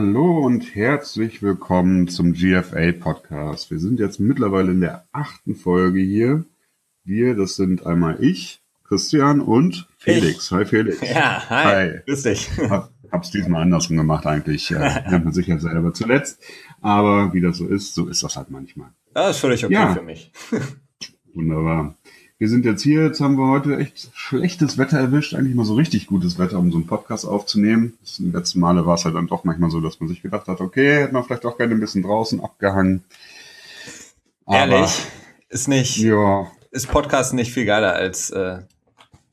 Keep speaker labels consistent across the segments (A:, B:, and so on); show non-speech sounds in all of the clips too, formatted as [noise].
A: Hallo und herzlich willkommen zum GFA Podcast. Wir sind jetzt mittlerweile in der achten Folge hier. Wir, das sind einmal ich, Christian und Felix.
B: Ich.
A: Hi Felix. [laughs]
B: Ja, hi. hi. Grüß dich.
A: Hab, hab's diesmal andersrum gemacht eigentlich. Äh, [laughs] nennt man sich ja selber zuletzt. Aber wie das so ist, so ist das halt manchmal.
B: Das ist völlig okay ja. für mich. [laughs]
A: Wunderbar. Wir sind jetzt hier, jetzt haben wir heute echt schlechtes Wetter erwischt, eigentlich mal so richtig gutes Wetter, um so einen Podcast aufzunehmen. Das letzten Male war es halt dann doch manchmal so, dass man sich gedacht hat, okay, hätte man vielleicht auch gerne ein bisschen draußen abgehangen.
B: Aber, Ehrlich? Ist nicht, ja. ist Podcast nicht viel geiler als äh,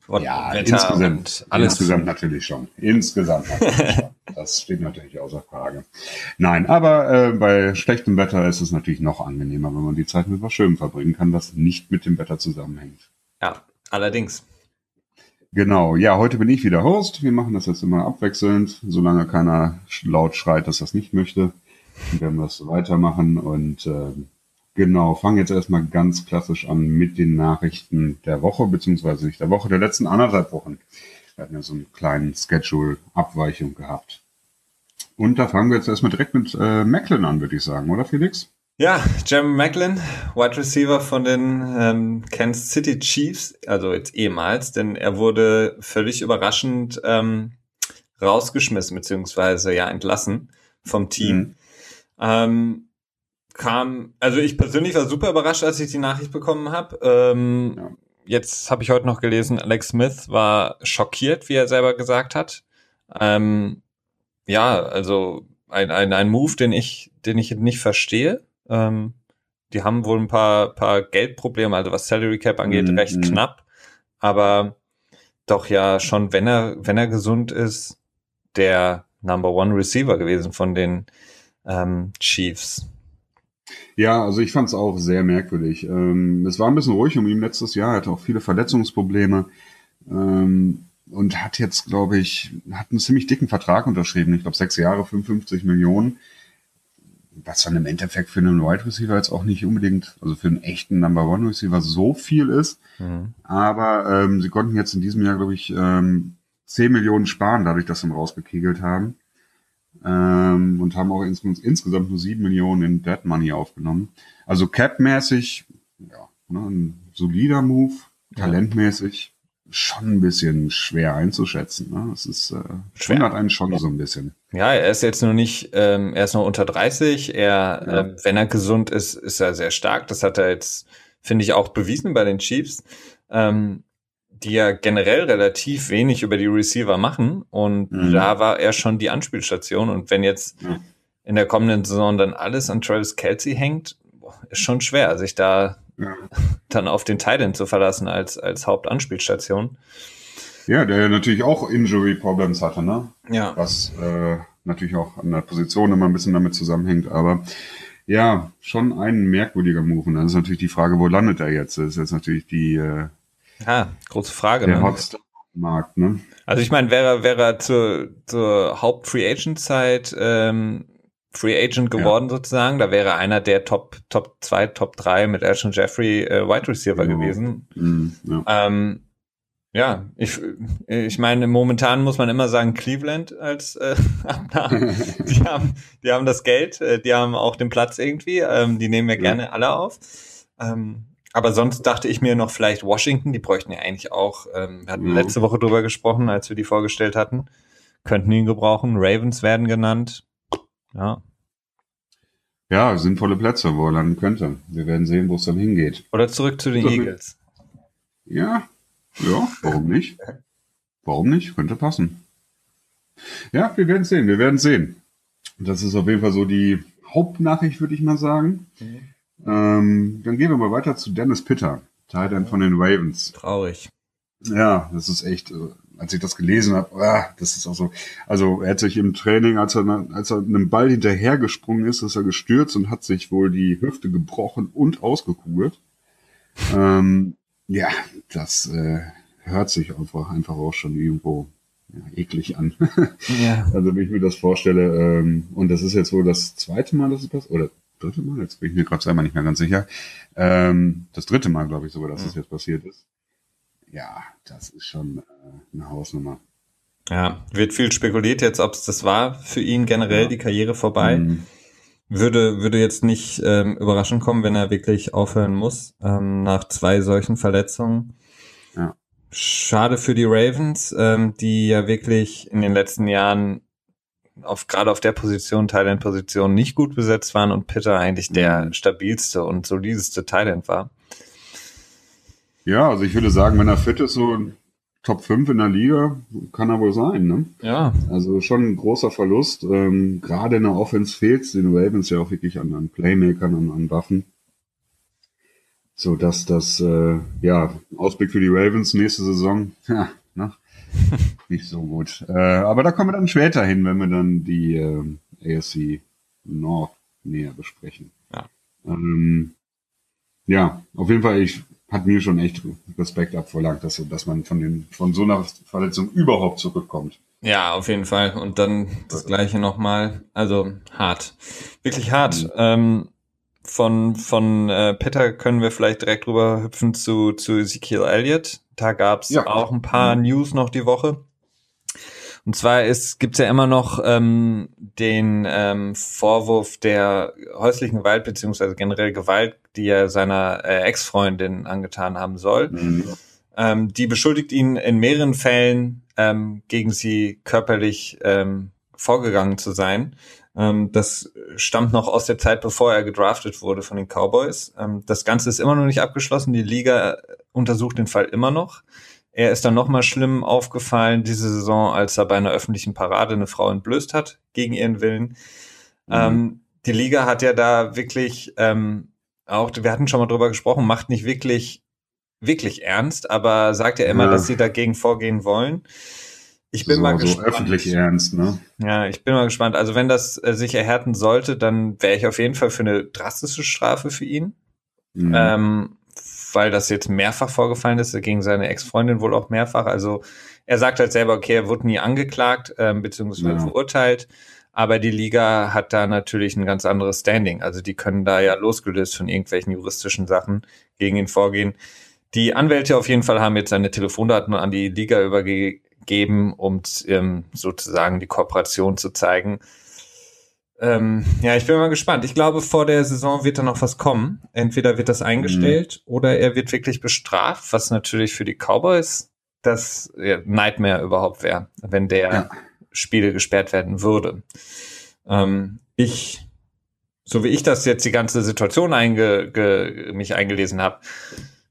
A: ja, Wetter insgesamt, alles. Insgesamt natürlich schon. Insgesamt natürlich schon. [laughs] Das steht natürlich außer Frage. Nein, aber äh, bei schlechtem Wetter ist es natürlich noch angenehmer, wenn man die Zeit mit was Schönem verbringen kann, was nicht mit dem Wetter zusammenhängt.
B: Ja, allerdings.
A: Genau, ja, heute bin ich wieder Host. Wir machen das jetzt immer abwechselnd, solange keiner laut schreit, dass das nicht möchte. Dann werden wir das weitermachen und äh, Genau, fangen jetzt erstmal ganz klassisch an mit den Nachrichten der Woche, beziehungsweise nicht der Woche, der letzten anderthalb Wochen. Wir hatten ja so einen kleinen Schedule-Abweichung gehabt. Und da fangen wir jetzt erstmal direkt mit äh, Macklin an, würde ich sagen, oder Felix?
B: Ja, Jeremy Macklin, Wide Receiver von den ähm, Kansas City Chiefs, also jetzt ehemals, denn er wurde völlig überraschend ähm, rausgeschmissen, beziehungsweise ja entlassen vom Team. Mhm. Ähm, kam, also ich persönlich war super überrascht, als ich die Nachricht bekommen habe. Ähm, ja. Jetzt habe ich heute noch gelesen, Alex Smith war schockiert, wie er selber gesagt hat. Ähm, ja, also ein, ein, ein Move, den ich, den ich nicht verstehe. Ähm, die haben wohl ein paar, paar Geldprobleme, also was Salary Cap angeht, mhm. recht knapp. Aber doch ja schon, wenn er, wenn er gesund ist, der Number One Receiver gewesen von den ähm, Chiefs.
A: Ja, also ich fand es auch sehr merkwürdig. Ähm, es war ein bisschen ruhig um ihn letztes Jahr, er hatte auch viele Verletzungsprobleme ähm, und hat jetzt, glaube ich, hat einen ziemlich dicken Vertrag unterschrieben. Ich glaube sechs Jahre, 55 Millionen. Was dann im Endeffekt für einen Wide Receiver jetzt auch nicht unbedingt, also für einen echten Number One Receiver so viel ist. Mhm. Aber ähm, sie konnten jetzt in diesem Jahr, glaube ich, ähm, 10 Millionen sparen, dadurch, dass sie ihn rausgekegelt haben ähm, und haben auch ins, insgesamt nur sieben Millionen in Dead Money aufgenommen. Also Cap-mäßig, ja, ne, ein solider Move, talentmäßig schon ein bisschen schwer einzuschätzen. Ne? Das ist äh, schwer. wundert einen schon so ein bisschen.
B: Ja, er ist jetzt noch nicht, ähm, er ist noch unter 30. Er, ja. äh, wenn er gesund ist, ist er sehr stark. Das hat er jetzt, finde ich, auch bewiesen bei den Chiefs. Ähm, die ja generell relativ wenig über die Receiver machen. Und mhm. da war er schon die Anspielstation. Und wenn jetzt mhm. in der kommenden Saison dann alles an Travis Kelsey hängt, ist schon schwer, sich da ja. [laughs] dann auf den Titan zu verlassen als, als Hauptanspielstation.
A: Ja, der natürlich auch Injury Problems hatte, ne?
B: Ja.
A: Was äh, natürlich auch an der Position immer ein bisschen damit zusammenhängt, aber ja, schon ein merkwürdiger Move. Und dann ist natürlich die Frage, wo landet er jetzt? Das ist jetzt natürlich die, äh,
B: ja, große Frage.
A: Der ne? Markt, ne?
B: Also ich meine, wäre wäre zur, zur Haupt-Free Agent-Zeit ähm, Free Agent geworden ja. sozusagen, da wäre einer der Top Top 2, Top 3 mit Ashton Jeffrey äh, Wide Receiver ja. gewesen. Mhm, ja. Ähm, ja, ich, ich meine, momentan muss man immer sagen Cleveland als äh, [laughs] Abnahme. [laughs] die haben, die haben das Geld, äh, die haben auch den Platz irgendwie, ähm, die nehmen ja gerne alle auf. Ähm, aber sonst dachte ich mir noch vielleicht Washington, die bräuchten ja eigentlich auch, ähm, wir hatten ja. letzte Woche drüber gesprochen, als wir die vorgestellt hatten, könnten ihn gebrauchen. Ravens werden genannt. Ja.
A: Ja, sinnvolle Plätze, wo er landen könnte. Wir werden sehen, wo es dann hingeht.
B: Oder zurück zu den Eagles.
A: Ja, ja, warum nicht? Warum nicht? Könnte passen. Ja, wir werden sehen, wir werden sehen. Das ist auf jeden Fall so die Hauptnachricht, würde ich mal sagen. Mhm. Ähm, dann gehen wir mal weiter zu Dennis Pitter, Tight End von den Ravens.
B: Traurig.
A: Ja, das ist echt, äh, als ich das gelesen habe, ah, das ist auch so. Also er hat sich im Training, als er, als er einem Ball hinterhergesprungen ist, ist er gestürzt und hat sich wohl die Hüfte gebrochen und ausgekugelt. ähm, ja, das äh, hört sich einfach, einfach auch schon irgendwo ja, eklig an. ja. [laughs] Also wenn ich mir das vorstelle, ähm, und das ist jetzt wohl das zweite Mal, dass es passiert, oder dritte Mal, jetzt bin ich mir gerade selber nicht mehr ganz sicher. Ähm, das dritte Mal, glaube ich sogar, dass ja. das jetzt passiert ist. Ja, das ist schon äh, eine Hausnummer.
B: Ja, wird viel spekuliert jetzt, ob es das war für ihn generell ja. die Karriere vorbei. Mhm. Würde, würde jetzt nicht ähm, überraschend kommen, wenn er wirklich aufhören muss, ähm, nach zwei solchen Verletzungen. Ja. Schade für die Ravens, ähm, die ja wirklich in den letzten Jahren auf gerade auf der Position, Thailand-Position nicht gut besetzt waren und Pitter eigentlich der mhm. stabilste und solideste Thailand war.
A: Ja, also ich würde sagen, wenn er fit ist, so Top 5 in der Liga, kann er wohl sein, ne?
B: Ja.
A: Also schon ein großer Verlust. Ähm, gerade in der Offense fehlt den Ravens ja auch wirklich an, an Playmakern, an, an Waffen. So dass das, äh, ja, Ausblick für die Ravens nächste Saison, [laughs] ja, ne? [laughs] nicht so gut. Äh, aber da kommen wir dann später hin, wenn wir dann die äh, ASC North näher besprechen. Ja. Ähm, ja, auf jeden Fall, ich hat mir schon echt Respekt abverlangt, dass, dass man von, den, von so einer Verletzung überhaupt zurückkommt.
B: Ja, auf jeden Fall. Und dann das gleiche nochmal. Also hart. Wirklich hart. Mhm. Ähm, von von äh, Peter können wir vielleicht direkt rüber hüpfen zu, zu Ezekiel Elliott. Da gab's ja. auch ein paar mhm. News noch die Woche. Und zwar ist, gibt's ja immer noch ähm, den ähm, Vorwurf der häuslichen Gewalt beziehungsweise generell Gewalt, die er seiner äh, Ex-Freundin angetan haben soll. Mhm. Ähm, die beschuldigt ihn in mehreren Fällen ähm, gegen sie körperlich ähm, vorgegangen zu sein. Ähm, das stammt noch aus der Zeit, bevor er gedraftet wurde von den Cowboys. Ähm, das Ganze ist immer noch nicht abgeschlossen. Die Liga untersucht den Fall immer noch. Er ist dann nochmal schlimm aufgefallen diese Saison, als er bei einer öffentlichen Parade eine Frau entblößt hat, gegen ihren Willen. Mhm. Ähm, die Liga hat ja da wirklich ähm, auch, wir hatten schon mal drüber gesprochen, macht nicht wirklich, wirklich ernst, aber sagt ja immer, ja. dass sie dagegen vorgehen wollen. Ich bin so, mal gespannt.
A: So öffentlich ernst, ne?
B: Ja, ich bin mal gespannt. Also wenn das äh, sich erhärten sollte, dann wäre ich auf jeden Fall für eine drastische Strafe für ihn. Mhm. Ähm, weil das jetzt mehrfach vorgefallen ist, gegen seine Ex-Freundin wohl auch mehrfach. Also er sagt halt selber, okay, er wurde nie angeklagt, ähm, beziehungsweise ja. verurteilt. Aber die Liga hat da natürlich ein ganz anderes Standing. Also die können da ja losgelöst von irgendwelchen juristischen Sachen gegen ihn vorgehen. Die Anwälte auf jeden Fall haben jetzt seine Telefondaten an die Liga übergeben, um ähm, sozusagen die Kooperation zu zeigen. Ähm, ja, ich bin mal gespannt. Ich glaube, vor der Saison wird da noch was kommen. Entweder wird das eingestellt mhm. oder er wird wirklich bestraft, was natürlich für die Cowboys das ja, Nightmare überhaupt wäre, wenn der ja. Spiele gesperrt werden würde. Ähm, ich, so wie ich das jetzt die ganze Situation einge, ge, mich eingelesen habe,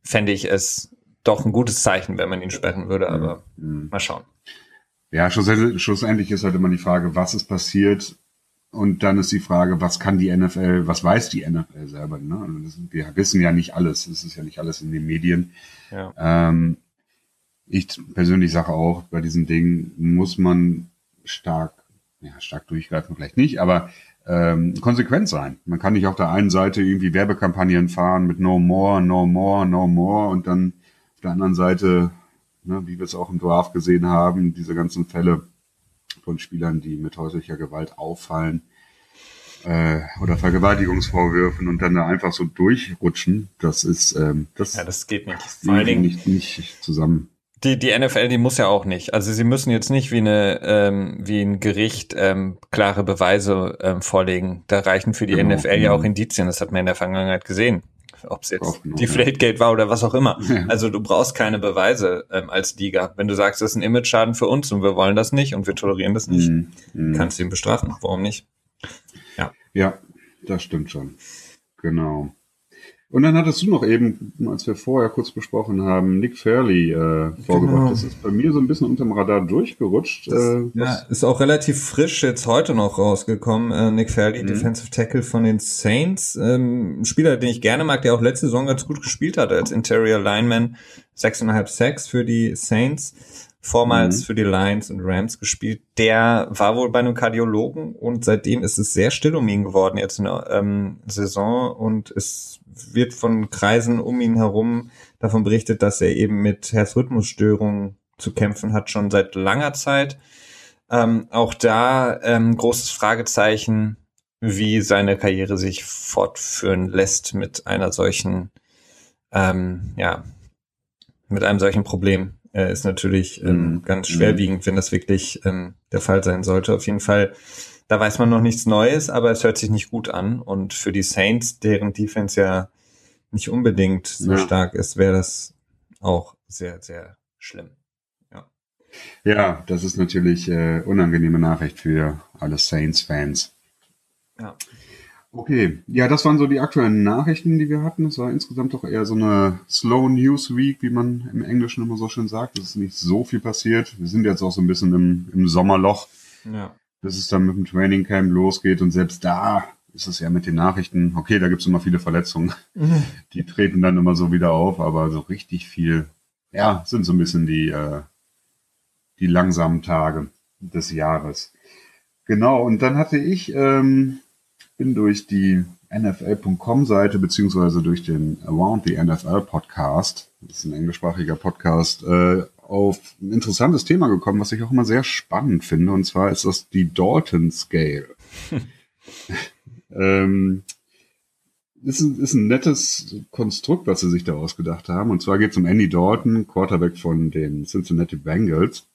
B: fände ich es doch ein gutes Zeichen, wenn man ihn sperren würde, aber mhm. mal schauen.
A: Ja, schlussendlich, ist halt immer die Frage, was ist passiert, und dann ist die Frage, was kann die NFL, was weiß die NFL selber? Ne? Also wir wissen ja nicht alles, es ist ja nicht alles in den Medien. Ja. Ähm, ich persönlich sage auch, bei diesen Dingen muss man stark, ja, stark durchgreifen vielleicht nicht, aber ähm, konsequent sein. Man kann nicht auf der einen Seite irgendwie Werbekampagnen fahren mit No More, No More, No More und dann der anderen Seite, ne, wie wir es auch im Draft gesehen haben, diese ganzen Fälle von Spielern, die mit häuslicher Gewalt auffallen äh, oder Vergewaltigungsvorwürfen und dann da einfach so durchrutschen, das ist ähm, das,
B: ja, das geht nicht. Vor allen Dingen
A: nicht, nicht zusammen.
B: Die, die NFL, die muss ja auch nicht. Also sie müssen jetzt nicht wie eine ähm, wie ein Gericht ähm, klare Beweise ähm, vorlegen. Da reichen für die genau, NFL ja genau. auch Indizien. Das hat man in der Vergangenheit gesehen ob es jetzt genau, Deflategate war oder was auch immer. Ja. Also du brauchst keine Beweise ähm, als Liga. Wenn du sagst, das ist ein Image-Schaden für uns und wir wollen das nicht und wir tolerieren das nicht, mm, kannst du ihn bestrafen. Warum nicht?
A: Ja. Ja, das stimmt schon. Genau. Und dann hattest du noch eben, als wir vorher kurz besprochen haben, Nick Fairley äh, vorgebracht. Genau. Das ist bei mir so ein bisschen unterm Radar durchgerutscht.
B: Das, äh, ja, ist auch relativ frisch jetzt heute noch rausgekommen. Äh, Nick Fairley, mhm. Defensive Tackle von den Saints. Ähm, ein Spieler, den ich gerne mag, der auch letzte Saison ganz gut gespielt hat als Interior Lineman. Sechseinhalb Sacks für die Saints vormals mhm. für die Lions und Rams gespielt. Der war wohl bei einem Kardiologen und seitdem ist es sehr still um ihn geworden jetzt in der ähm, Saison und es wird von Kreisen um ihn herum davon berichtet, dass er eben mit Herzrhythmusstörungen zu kämpfen hat, schon seit langer Zeit. Ähm, auch da ähm, großes Fragezeichen, wie seine Karriere sich fortführen lässt mit einer solchen, ähm, ja, mit einem solchen Problem äh, ist natürlich ähm,
A: Mhm.
B: ganz schwerwiegend, wenn das wirklich ähm, der Fall sein sollte. Auf jeden Fall, da weiß man noch nichts Neues, aber es hört sich nicht gut an. Und für die Saints, deren Defense ja nicht unbedingt so
A: Ja.
B: stark ist, wäre das auch sehr, sehr schlimm.
A: Ja, das ist natürlich äh, unangenehme Nachricht für alle Saints-Fans.
B: Ja.
A: Okay, ja, das waren so die aktuellen Nachrichten, die wir hatten. Es war insgesamt doch eher so eine Slow News Week, wie man im Englischen immer so schön sagt. Es ist nicht so viel passiert. Wir sind jetzt auch so ein bisschen im, im Sommerloch,
B: Ja.
A: Bis es dann mit dem Training Camp losgeht. Und selbst da ist es ja mit den Nachrichten, okay, da gibt's immer viele Verletzungen. [laughs] Die treten dann immer so wieder auf, aber so richtig viel, ja, sind so ein bisschen die, äh, die langsamen Tage des Jahres. Genau, und dann hatte ich, ähm, bin durch die NFL.com-Seite beziehungsweise durch den Around the NFL Podcast, das ist ein englischsprachiger Podcast, äh, auf ein interessantes Thema gekommen, was ich auch immer sehr spannend finde, und zwar ist das die Dalton Scale. [laughs] ähm, ist ein, ist ein nettes Konstrukt, was sie sich da ausgedacht haben. Und zwar geht es um Andy Dalton, Quarterback von den Cincinnati Bengals.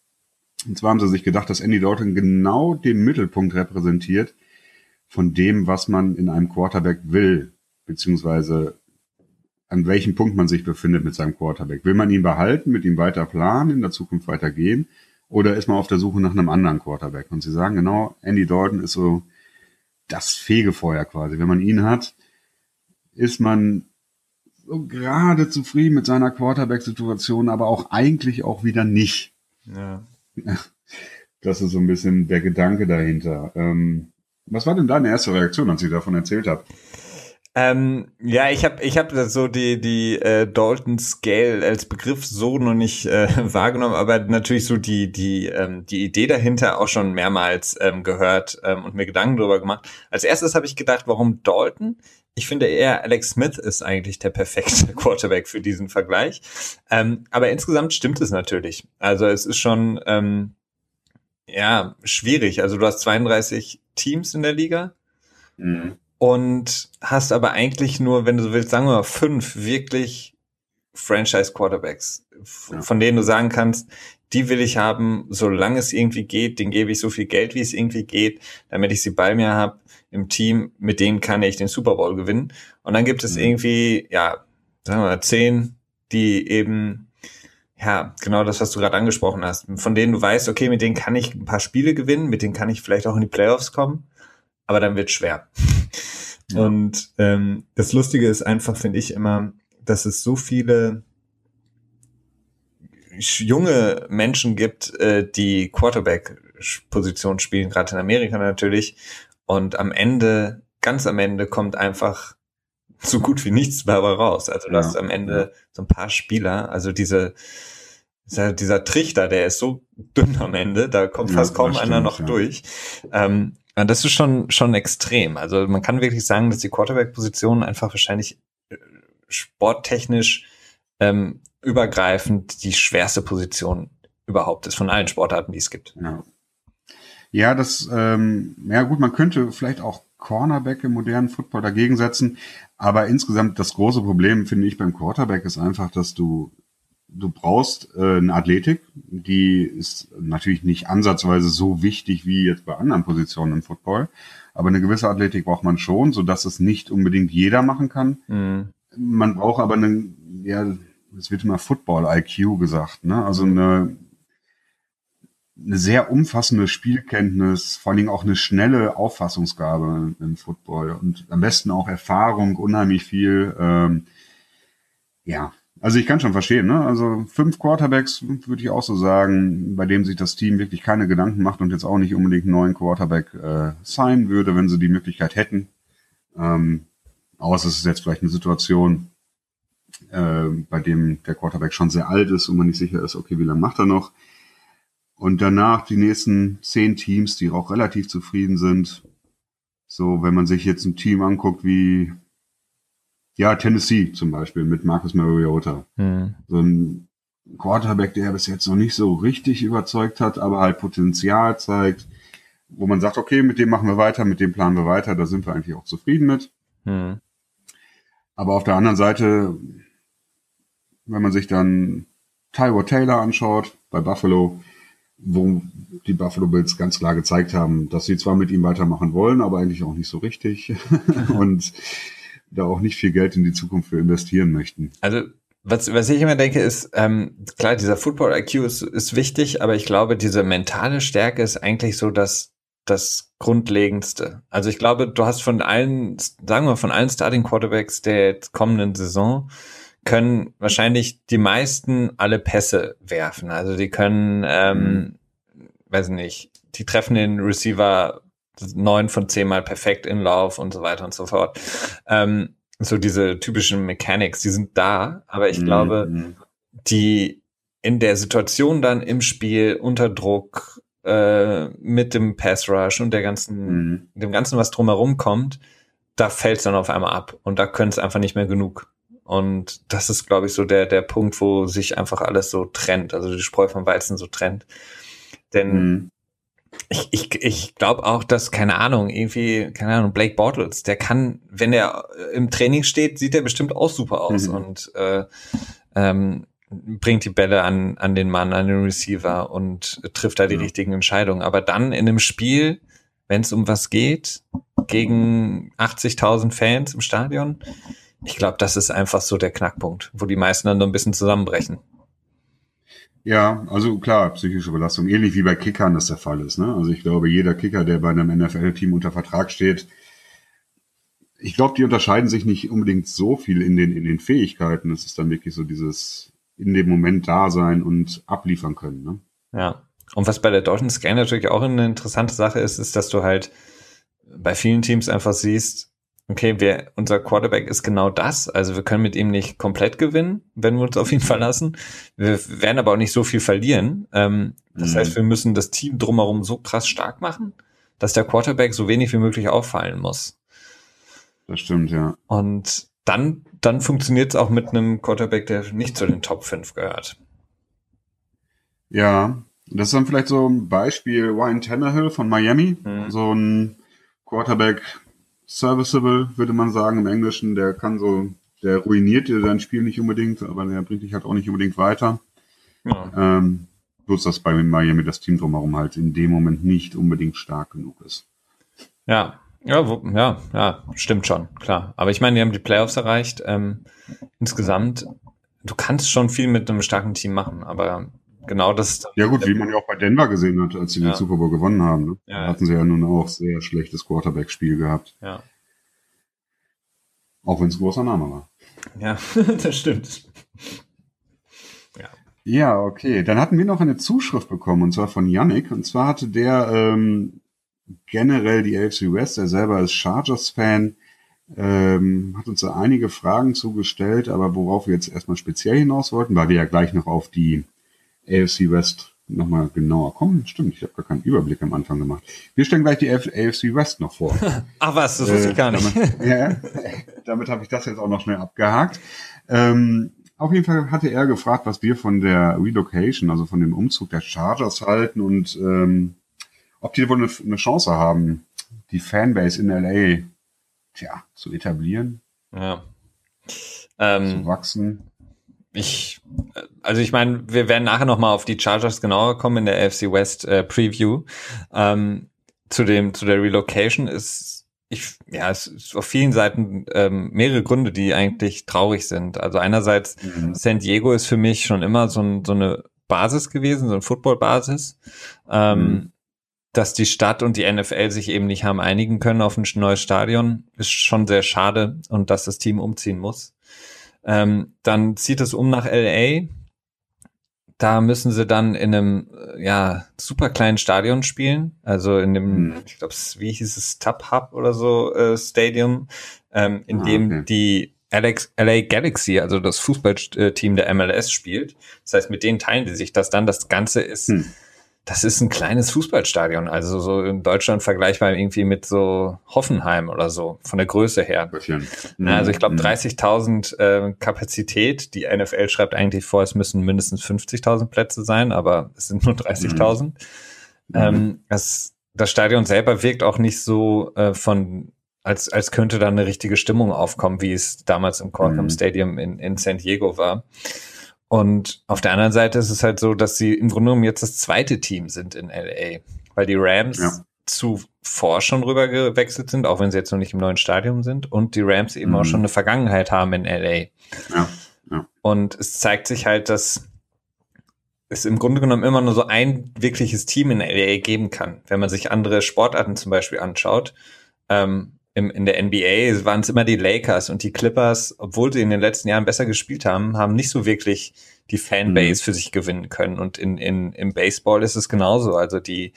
A: Und zwar haben sie sich gedacht, dass Andy Dalton genau den Mittelpunkt repräsentiert von dem, was man in einem Quarterback will, beziehungsweise an welchem Punkt man sich befindet mit seinem Quarterback. Will man ihn behalten, mit ihm weiter planen, in der Zukunft weitergehen, oder ist man auf der Suche nach einem anderen Quarterback? Und sie sagen genau, Andy Dalton ist so das Fegefeuer quasi. Wenn man ihn hat, ist man so gerade zufrieden mit seiner Quarterback-Situation, aber auch eigentlich auch wieder nicht.
B: Ja. [laughs]
A: Das ist so ein bisschen der Gedanke dahinter. Ähm, was war denn deine erste Reaktion, als ich davon erzählt habe?
B: Ähm, ja, ich habe ich hab so die die äh, Dalton Scale als Begriff so noch nicht äh, [laughs] wahrgenommen, aber natürlich so die die ähm, die Idee dahinter auch schon mehrmals ähm, gehört ähm, und mir Gedanken darüber gemacht. Als erstes habe ich gedacht, warum Dalton? Ich finde eher Alex Smith ist eigentlich der perfekte [laughs] Quarterback für diesen Vergleich. Ähm, aber insgesamt stimmt es natürlich. Also es ist schon ähm, ja schwierig. Also du hast 32 Teams in der Liga
A: Mhm.
B: Und hast aber eigentlich nur, wenn du so willst, sagen wir mal fünf wirklich Franchise-Quarterbacks, f-
A: Ja.
B: von denen du sagen kannst, die will ich haben, solange es irgendwie geht, denen gebe ich so viel Geld, wie es irgendwie geht, damit ich sie bei mir habe im Team, mit denen kann ich den Super Bowl gewinnen. Und dann gibt es
A: Mhm.
B: irgendwie, ja, sagen wir mal, zehn, die eben ja, genau das, was du gerade angesprochen hast, von denen du weißt, okay, mit denen kann ich ein paar Spiele gewinnen, mit denen kann ich vielleicht auch in die Playoffs kommen, aber dann wird schwer.
A: Ja.
B: Und ähm, das Lustige ist einfach, finde ich immer, dass es so viele junge Menschen gibt, äh, die Quarterback-Position spielen, gerade in Amerika natürlich. Und am Ende, ganz am Ende, kommt einfach so gut wie nichts dabei raus. Also du
A: Ja,
B: hast am Ende so ein paar Spieler, also diese dieser, dieser Trichter, der ist so dünn am Ende, da kommt
A: Ja,
B: fast kaum
A: das
B: einer
A: stimmt,
B: noch
A: ja.
B: durch. Ähm, und das ist schon, schon extrem. Also man kann wirklich sagen, dass die Quarterback-Position einfach wahrscheinlich äh, sporttechnisch ähm, übergreifend die schwerste Position überhaupt ist von allen Sportarten, die es gibt.
A: Ja. Ja, das, ähm, ja gut, man könnte vielleicht auch Cornerback im modernen Football dagegen setzen, aber insgesamt das große Problem, finde ich, beim Quarterback ist einfach, dass du, du brauchst äh, eine Athletik, die ist natürlich nicht ansatzweise so wichtig wie jetzt bei anderen Positionen im Football, aber eine gewisse Athletik braucht man schon, so dass es nicht unbedingt jeder machen kann.
B: Mhm.
A: Man braucht aber eine, ja, es wird immer Football-IQ gesagt, ne? Also eine, eine sehr umfassende Spielkenntnis, vor allen Dingen auch eine schnelle Auffassungsgabe im Football und am besten auch Erfahrung, unheimlich viel. Ähm, ja, also ich kann schon verstehen, ne? Also fünf Quarterbacks würde ich auch so sagen, bei dem sich das Team wirklich keine Gedanken macht und jetzt auch nicht unbedingt einen neuen Quarterback äh, sein würde, wenn sie die Möglichkeit hätten. Ähm, außer es ist jetzt vielleicht eine Situation, äh, bei dem der Quarterback schon sehr alt ist und man nicht sicher ist, okay, wie lange macht er noch? Und danach die nächsten zehn Teams, die auch relativ zufrieden sind. So, wenn man sich jetzt ein Team anguckt wie, ja, Tennessee zum Beispiel mit Marcus Mariota.
B: Mhm.
A: So ein Quarterback, der bis jetzt noch nicht so richtig überzeugt hat, aber halt Potenzial zeigt, wo man sagt, okay, mit dem machen wir weiter, mit dem planen wir weiter, da sind wir eigentlich auch zufrieden mit.
B: Mhm.
A: Aber auf der anderen Seite, wenn man sich dann Tyrod Taylor anschaut bei Buffalo, wo die Buffalo Bills ganz klar gezeigt haben, dass sie zwar mit ihm weitermachen wollen, aber eigentlich auch nicht so richtig [laughs] und da auch nicht viel Geld in die Zukunft für investieren möchten.
B: Also was, was ich immer denke, ist, ähm, klar, dieser Football-IQ ist, ist wichtig, aber ich glaube, diese mentale Stärke ist eigentlich so das, das Grundlegendste. Also ich glaube, du hast von allen, sagen wir von allen Starting Quarterbacks der kommenden Saison, können wahrscheinlich die meisten alle Pässe werfen. Also die können, ähm, mhm. weiß nicht, die treffen den Receiver neun von zehn Mal perfekt in Lauf und so weiter und so fort. Ähm, so diese typischen Mechanics, die sind da, aber ich mhm. glaube, die in der Situation dann im Spiel unter Druck äh, mit dem Pass Rush und der ganzen, mhm. dem ganzen, was drumherum kommt, da fällt es dann auf einmal ab und da können es einfach nicht mehr genug. Und das ist, glaube ich, so der, der Punkt, wo sich einfach alles so trennt, also die Spreu vom Weizen so trennt. Denn mhm ich, ich, ich glaube auch, dass, keine Ahnung, irgendwie, keine Ahnung, Blake Bortles, der kann, wenn er im Training steht, sieht er bestimmt auch super aus mhm. und äh, ähm, bringt die Bälle an, an den Mann, an den Receiver und trifft da die ja. richtigen Entscheidungen. Aber dann in einem Spiel, wenn es um was geht, gegen 80.000 Fans im Stadion, ich glaube, das ist einfach so der Knackpunkt, wo die meisten dann so ein bisschen zusammenbrechen.
A: Ja, also klar, psychische Belastung, ähnlich wie bei Kickern das der Fall ist. Ne? Also ich glaube, jeder Kicker, der bei einem NFL-Team unter Vertrag steht, ich glaube, die unterscheiden sich nicht unbedingt so viel in den, in den Fähigkeiten. Es ist dann wirklich so dieses in dem Moment da sein und abliefern können. Ne?
B: Ja. Und was bei der deutschen Scan natürlich auch eine interessante Sache ist, ist, dass du halt bei vielen Teams einfach siehst, okay, wer, unser Quarterback ist genau das. Also wir können mit ihm nicht komplett gewinnen, wenn wir uns auf ihn verlassen. Wir werden aber auch nicht so viel verlieren. Ähm, das mhm. heißt, wir müssen das Team drumherum so krass stark machen, dass der Quarterback so wenig wie möglich auffallen muss.
A: Das stimmt, ja.
B: Und dann, dann funktioniert es auch mit einem Quarterback, der nicht zu den Top 5 gehört.
A: Ja, das ist dann vielleicht so ein Beispiel Ryan Tannehill von Miami. Mhm. So ein Quarterback, serviceable, würde man sagen im Englischen. Der kann so, der ruiniert dir dein Spiel nicht unbedingt, aber der bringt dich halt auch nicht unbedingt weiter. Ja. Ähm, bloß, dass bei Miami das Team drumherum halt in dem Moment nicht unbedingt stark genug ist.
B: Ja, ja, wo, ja, ja, stimmt schon, klar. Aber ich meine, wir haben die Playoffs erreicht. Ähm, insgesamt, du kannst schon viel mit einem starken Team machen, aber genau das.
A: Ja gut, wie man ja auch bei Denver gesehen hat, als sie ja. den Super Bowl gewonnen haben. Ne? Ja, hatten sie ja nun auch sehr schlechtes Quarterback-Spiel gehabt.
B: Ja.
A: Auch wenn es großer Name war.
B: Ja, [laughs] das stimmt.
A: Ja. ja, okay. Dann hatten wir noch eine Zuschrift bekommen, und zwar von Yannick. Und zwar hatte der ähm, generell die AFC West, er selber ist Chargers-Fan, ähm, hat uns da einige Fragen zugestellt, aber worauf wir jetzt erstmal speziell hinaus wollten, weil wir ja gleich noch auf die AFC West nochmal genauer kommen. Stimmt, ich habe gar keinen Überblick am Anfang gemacht. Wir stellen gleich die AFC West noch vor. [laughs]
B: Ach was, das wusste ich gar nicht.
A: Äh, damit, ja, damit habe ich das jetzt auch noch schnell abgehakt. Ähm, auf jeden Fall hatte er gefragt, was wir von der Relocation, also von dem Umzug der Chargers halten und ähm, ob die wohl eine, eine Chance haben, die Fanbase in LA tja, zu etablieren.
B: Ja.
A: Ähm, zu wachsen
B: ich, also ich meine, wir werden nachher nochmal auf die Chargers genauer kommen in der AFC West äh, Preview. Ähm, zu dem, zu der Relocation ist, ich, ja, es ist auf vielen Seiten ähm, mehrere Gründe, die eigentlich traurig sind. Also einerseits, mhm. San Diego ist für mich schon immer so, ein, so eine Basis gewesen, so eine Football-Basis. Ähm, mhm. Dass die Stadt und die NFL sich eben nicht haben einigen können auf ein neues Stadion, ist schon sehr schade und dass das Team umziehen muss. Ähm, dann zieht es um nach LA. Da müssen sie dann in einem äh, ja super kleinen Stadion spielen, also in dem, mhm. ich glaube, wie hieß es, Tub Hub oder so äh, Stadium, ähm, in ah, dem okay. die Alex, LA Galaxy, also das Fußballteam der MLS spielt. Das heißt, mit denen teilen die sich das dann. Das Ganze ist hm das ist ein kleines Fußballstadion, also so in Deutschland vergleichbar irgendwie mit so Hoffenheim oder so, von der Größe her. Mhm. Also ich glaube 30.000 äh, Kapazität. Die NFL schreibt eigentlich vor, es müssen mindestens 50.000 Plätze sein, aber es sind nur 30.000. Mhm. Ähm, das, das Stadion selber wirkt auch nicht so äh, von als, als könnte da eine richtige Stimmung aufkommen, wie es damals im Qualcomm mhm. Stadium in, in San Diego war. Und auf der anderen Seite ist es halt so, dass sie im Grunde genommen jetzt das zweite Team sind in LA, weil die Rams ja. zuvor schon rüber gewechselt sind, auch wenn sie jetzt noch nicht im neuen Stadion sind und die Rams eben mhm. auch schon eine Vergangenheit haben in LA. Ja. ja. Und es zeigt sich halt, dass es im Grunde genommen immer nur so ein wirkliches Team in LA geben kann. Wenn man sich andere Sportarten zum Beispiel anschaut, ähm, im, in der NBA waren es immer die Lakers und die Clippers, obwohl sie in den letzten Jahren besser gespielt haben, haben nicht so wirklich die Fanbase mhm. für sich gewinnen können. Und in, in, im Baseball ist es genauso. Also die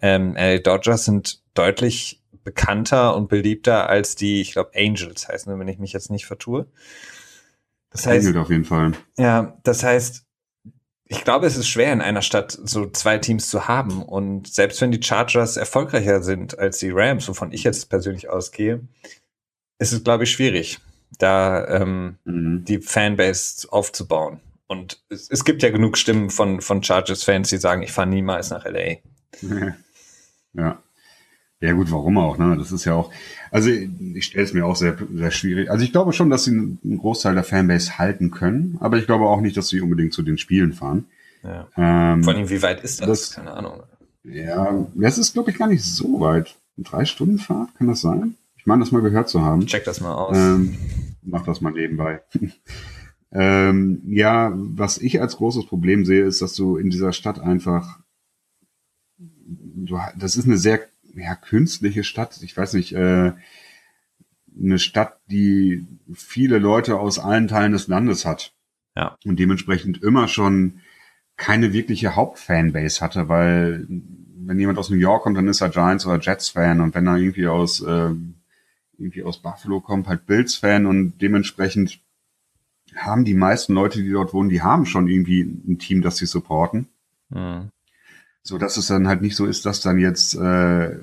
B: ähm, LA Dodgers sind deutlich bekannter und beliebter als die, ich glaube, Angels heißen, wenn ich mich jetzt nicht vertue.
A: Das heißt, auf jeden Fall.
B: Ja, das heißt, ich glaube, es ist schwer in einer Stadt so zwei Teams zu haben. Und selbst wenn die Chargers erfolgreicher sind als die Rams, wovon ich jetzt persönlich ausgehe, ist es, glaube ich, schwierig, da ähm, mhm. die Fanbase aufzubauen. Und es, es, gibt ja genug Stimmen von, von Chargers-Fans, die sagen, ich fahre niemals nach LA. [laughs]
A: Ja. Ja gut, warum auch, ne? Das ist ja auch, also ich stelle es mir auch sehr, sehr schwierig. Also ich glaube schon, dass sie einen Großteil der Fanbase halten können, aber ich glaube auch nicht, dass sie unbedingt zu den Spielen fahren.
B: Ja. Ähm, Vor allem, wie weit ist das? das Keine Ahnung.
A: Ja, das ist, glaube ich, gar nicht so weit. Drei Stunden Fahrt, kann das sein? Ich meine, das mal gehört zu haben.
B: Check das mal aus.
A: Ähm, mach das mal nebenbei. [laughs] ähm, ja, was ich als großes Problem sehe, ist, dass du in dieser Stadt einfach, du, das ist eine sehr ja, künstliche Stadt. Ich weiß nicht, äh, eine Stadt, die viele Leute aus allen Teilen des Landes hat.
B: Ja.
A: Und dementsprechend immer schon keine wirkliche Hauptfanbase hatte, weil wenn jemand aus New York kommt, dann ist er Giants oder Jets Fan und wenn er irgendwie aus äh, irgendwie aus Buffalo kommt, halt Bills Fan und dementsprechend haben die meisten Leute, die dort wohnen, die haben schon irgendwie ein Team, das sie supporten. Mhm. So dass es dann halt nicht so ist, dass dann jetzt äh,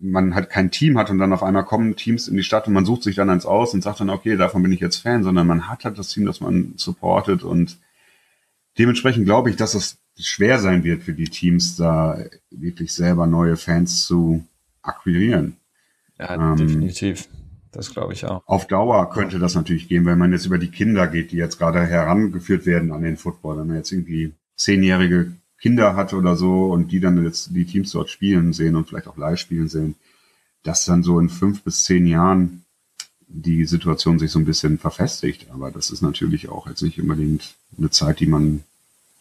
A: man halt kein Team hat und dann auf einmal kommen Teams in die Stadt und man sucht sich dann eins aus und sagt dann, okay, davon bin ich jetzt Fan, sondern man hat halt das Team, das man supportet und dementsprechend glaube ich, dass es schwer sein wird für die Teams, da wirklich selber neue Fans zu akquirieren.
B: Ja, ähm, definitiv. Das glaube ich auch.
A: Auf Dauer könnte das natürlich gehen, wenn man jetzt über die Kinder geht, die jetzt gerade herangeführt werden an den Football. Wenn man jetzt irgendwie zehnjährige Kinder hat oder so und die dann jetzt die Teams dort spielen sehen und vielleicht auch live spielen sehen, dass dann so in fünf bis zehn Jahren die Situation sich so ein bisschen verfestigt. Aber das ist natürlich auch jetzt nicht unbedingt eine Zeit, die man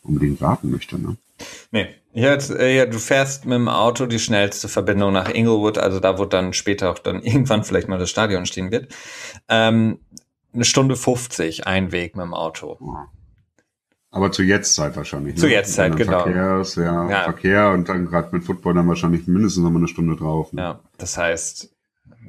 A: unbedingt warten möchte. Ne?
B: Nee, jetzt, äh, ja, du fährst mit dem Auto die schnellste Verbindung nach Inglewood, also da, wo dann später auch dann [laughs] irgendwann vielleicht mal das Stadion stehen wird. Ähm, eine Stunde 50 ein Weg mit dem Auto. Ja.
A: Aber zur Jetztzeit wahrscheinlich.
B: Ne? Zur Jetztzeit, genau.
A: Verkehrs, ja, ja, Verkehr und dann gerade mit Football dann wahrscheinlich mindestens noch mal eine Stunde drauf.
B: Ne? Ja, das heißt,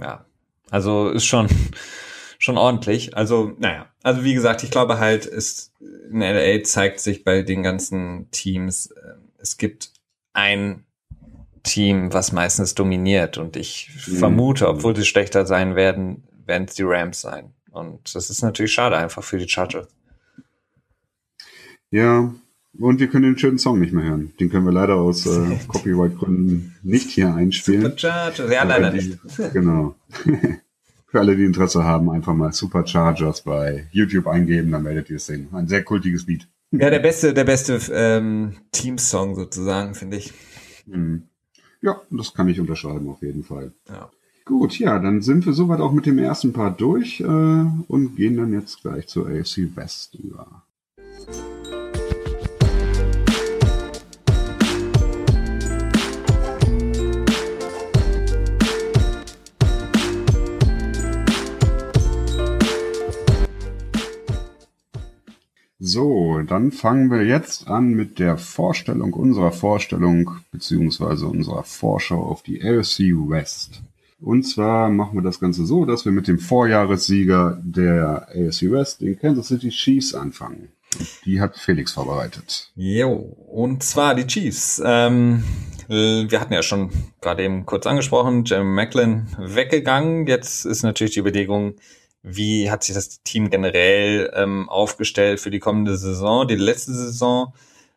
B: ja, also ist schon, [laughs] schon ordentlich. Also, naja, also wie gesagt, ich glaube halt, ist, in LA zeigt sich bei den ganzen Teams, äh, es gibt ein Team, was meistens dominiert und ich mhm. vermute, obwohl sie schlechter sein werden, werden es die Rams sein. Und das ist natürlich schade einfach für die Chargers.
A: Ja, und wir können den schönen Song nicht mehr hören. Den können wir leider aus äh, [laughs] Copyright-Gründen nicht hier einspielen.
B: Superchargers, ja, leider
A: die, nicht. [laughs] Genau. [laughs] Für alle, die Interesse haben, einfach mal Superchargers bei YouTube eingeben, dann werdet ihr es sehen. Ein sehr kultiges Lied.
B: Ja, der beste, der beste ähm, Team-Song sozusagen, finde ich.
A: Mhm. Ja, das kann ich unterschreiben auf jeden Fall.
B: Ja.
A: Gut, ja, dann sind wir soweit auch mit dem ersten Part durch äh, und gehen dann jetzt gleich zur AFC West über. So, dann fangen wir jetzt an mit der Vorstellung unserer Vorstellung beziehungsweise unserer Vorschau auf die AFC West. Und zwar machen wir das Ganze so, dass wir mit dem Vorjahressieger der AFC West, den Kansas City Chiefs, anfangen. Die hat Felix vorbereitet.
B: Jo, und zwar die Chiefs. Ähm, wir hatten ja schon gerade eben kurz angesprochen, Jeremy Macklin weggegangen. Jetzt ist natürlich die Überlegung, wie hat sich das Team generell ähm, aufgestellt für die kommende Saison? Die letzte Saison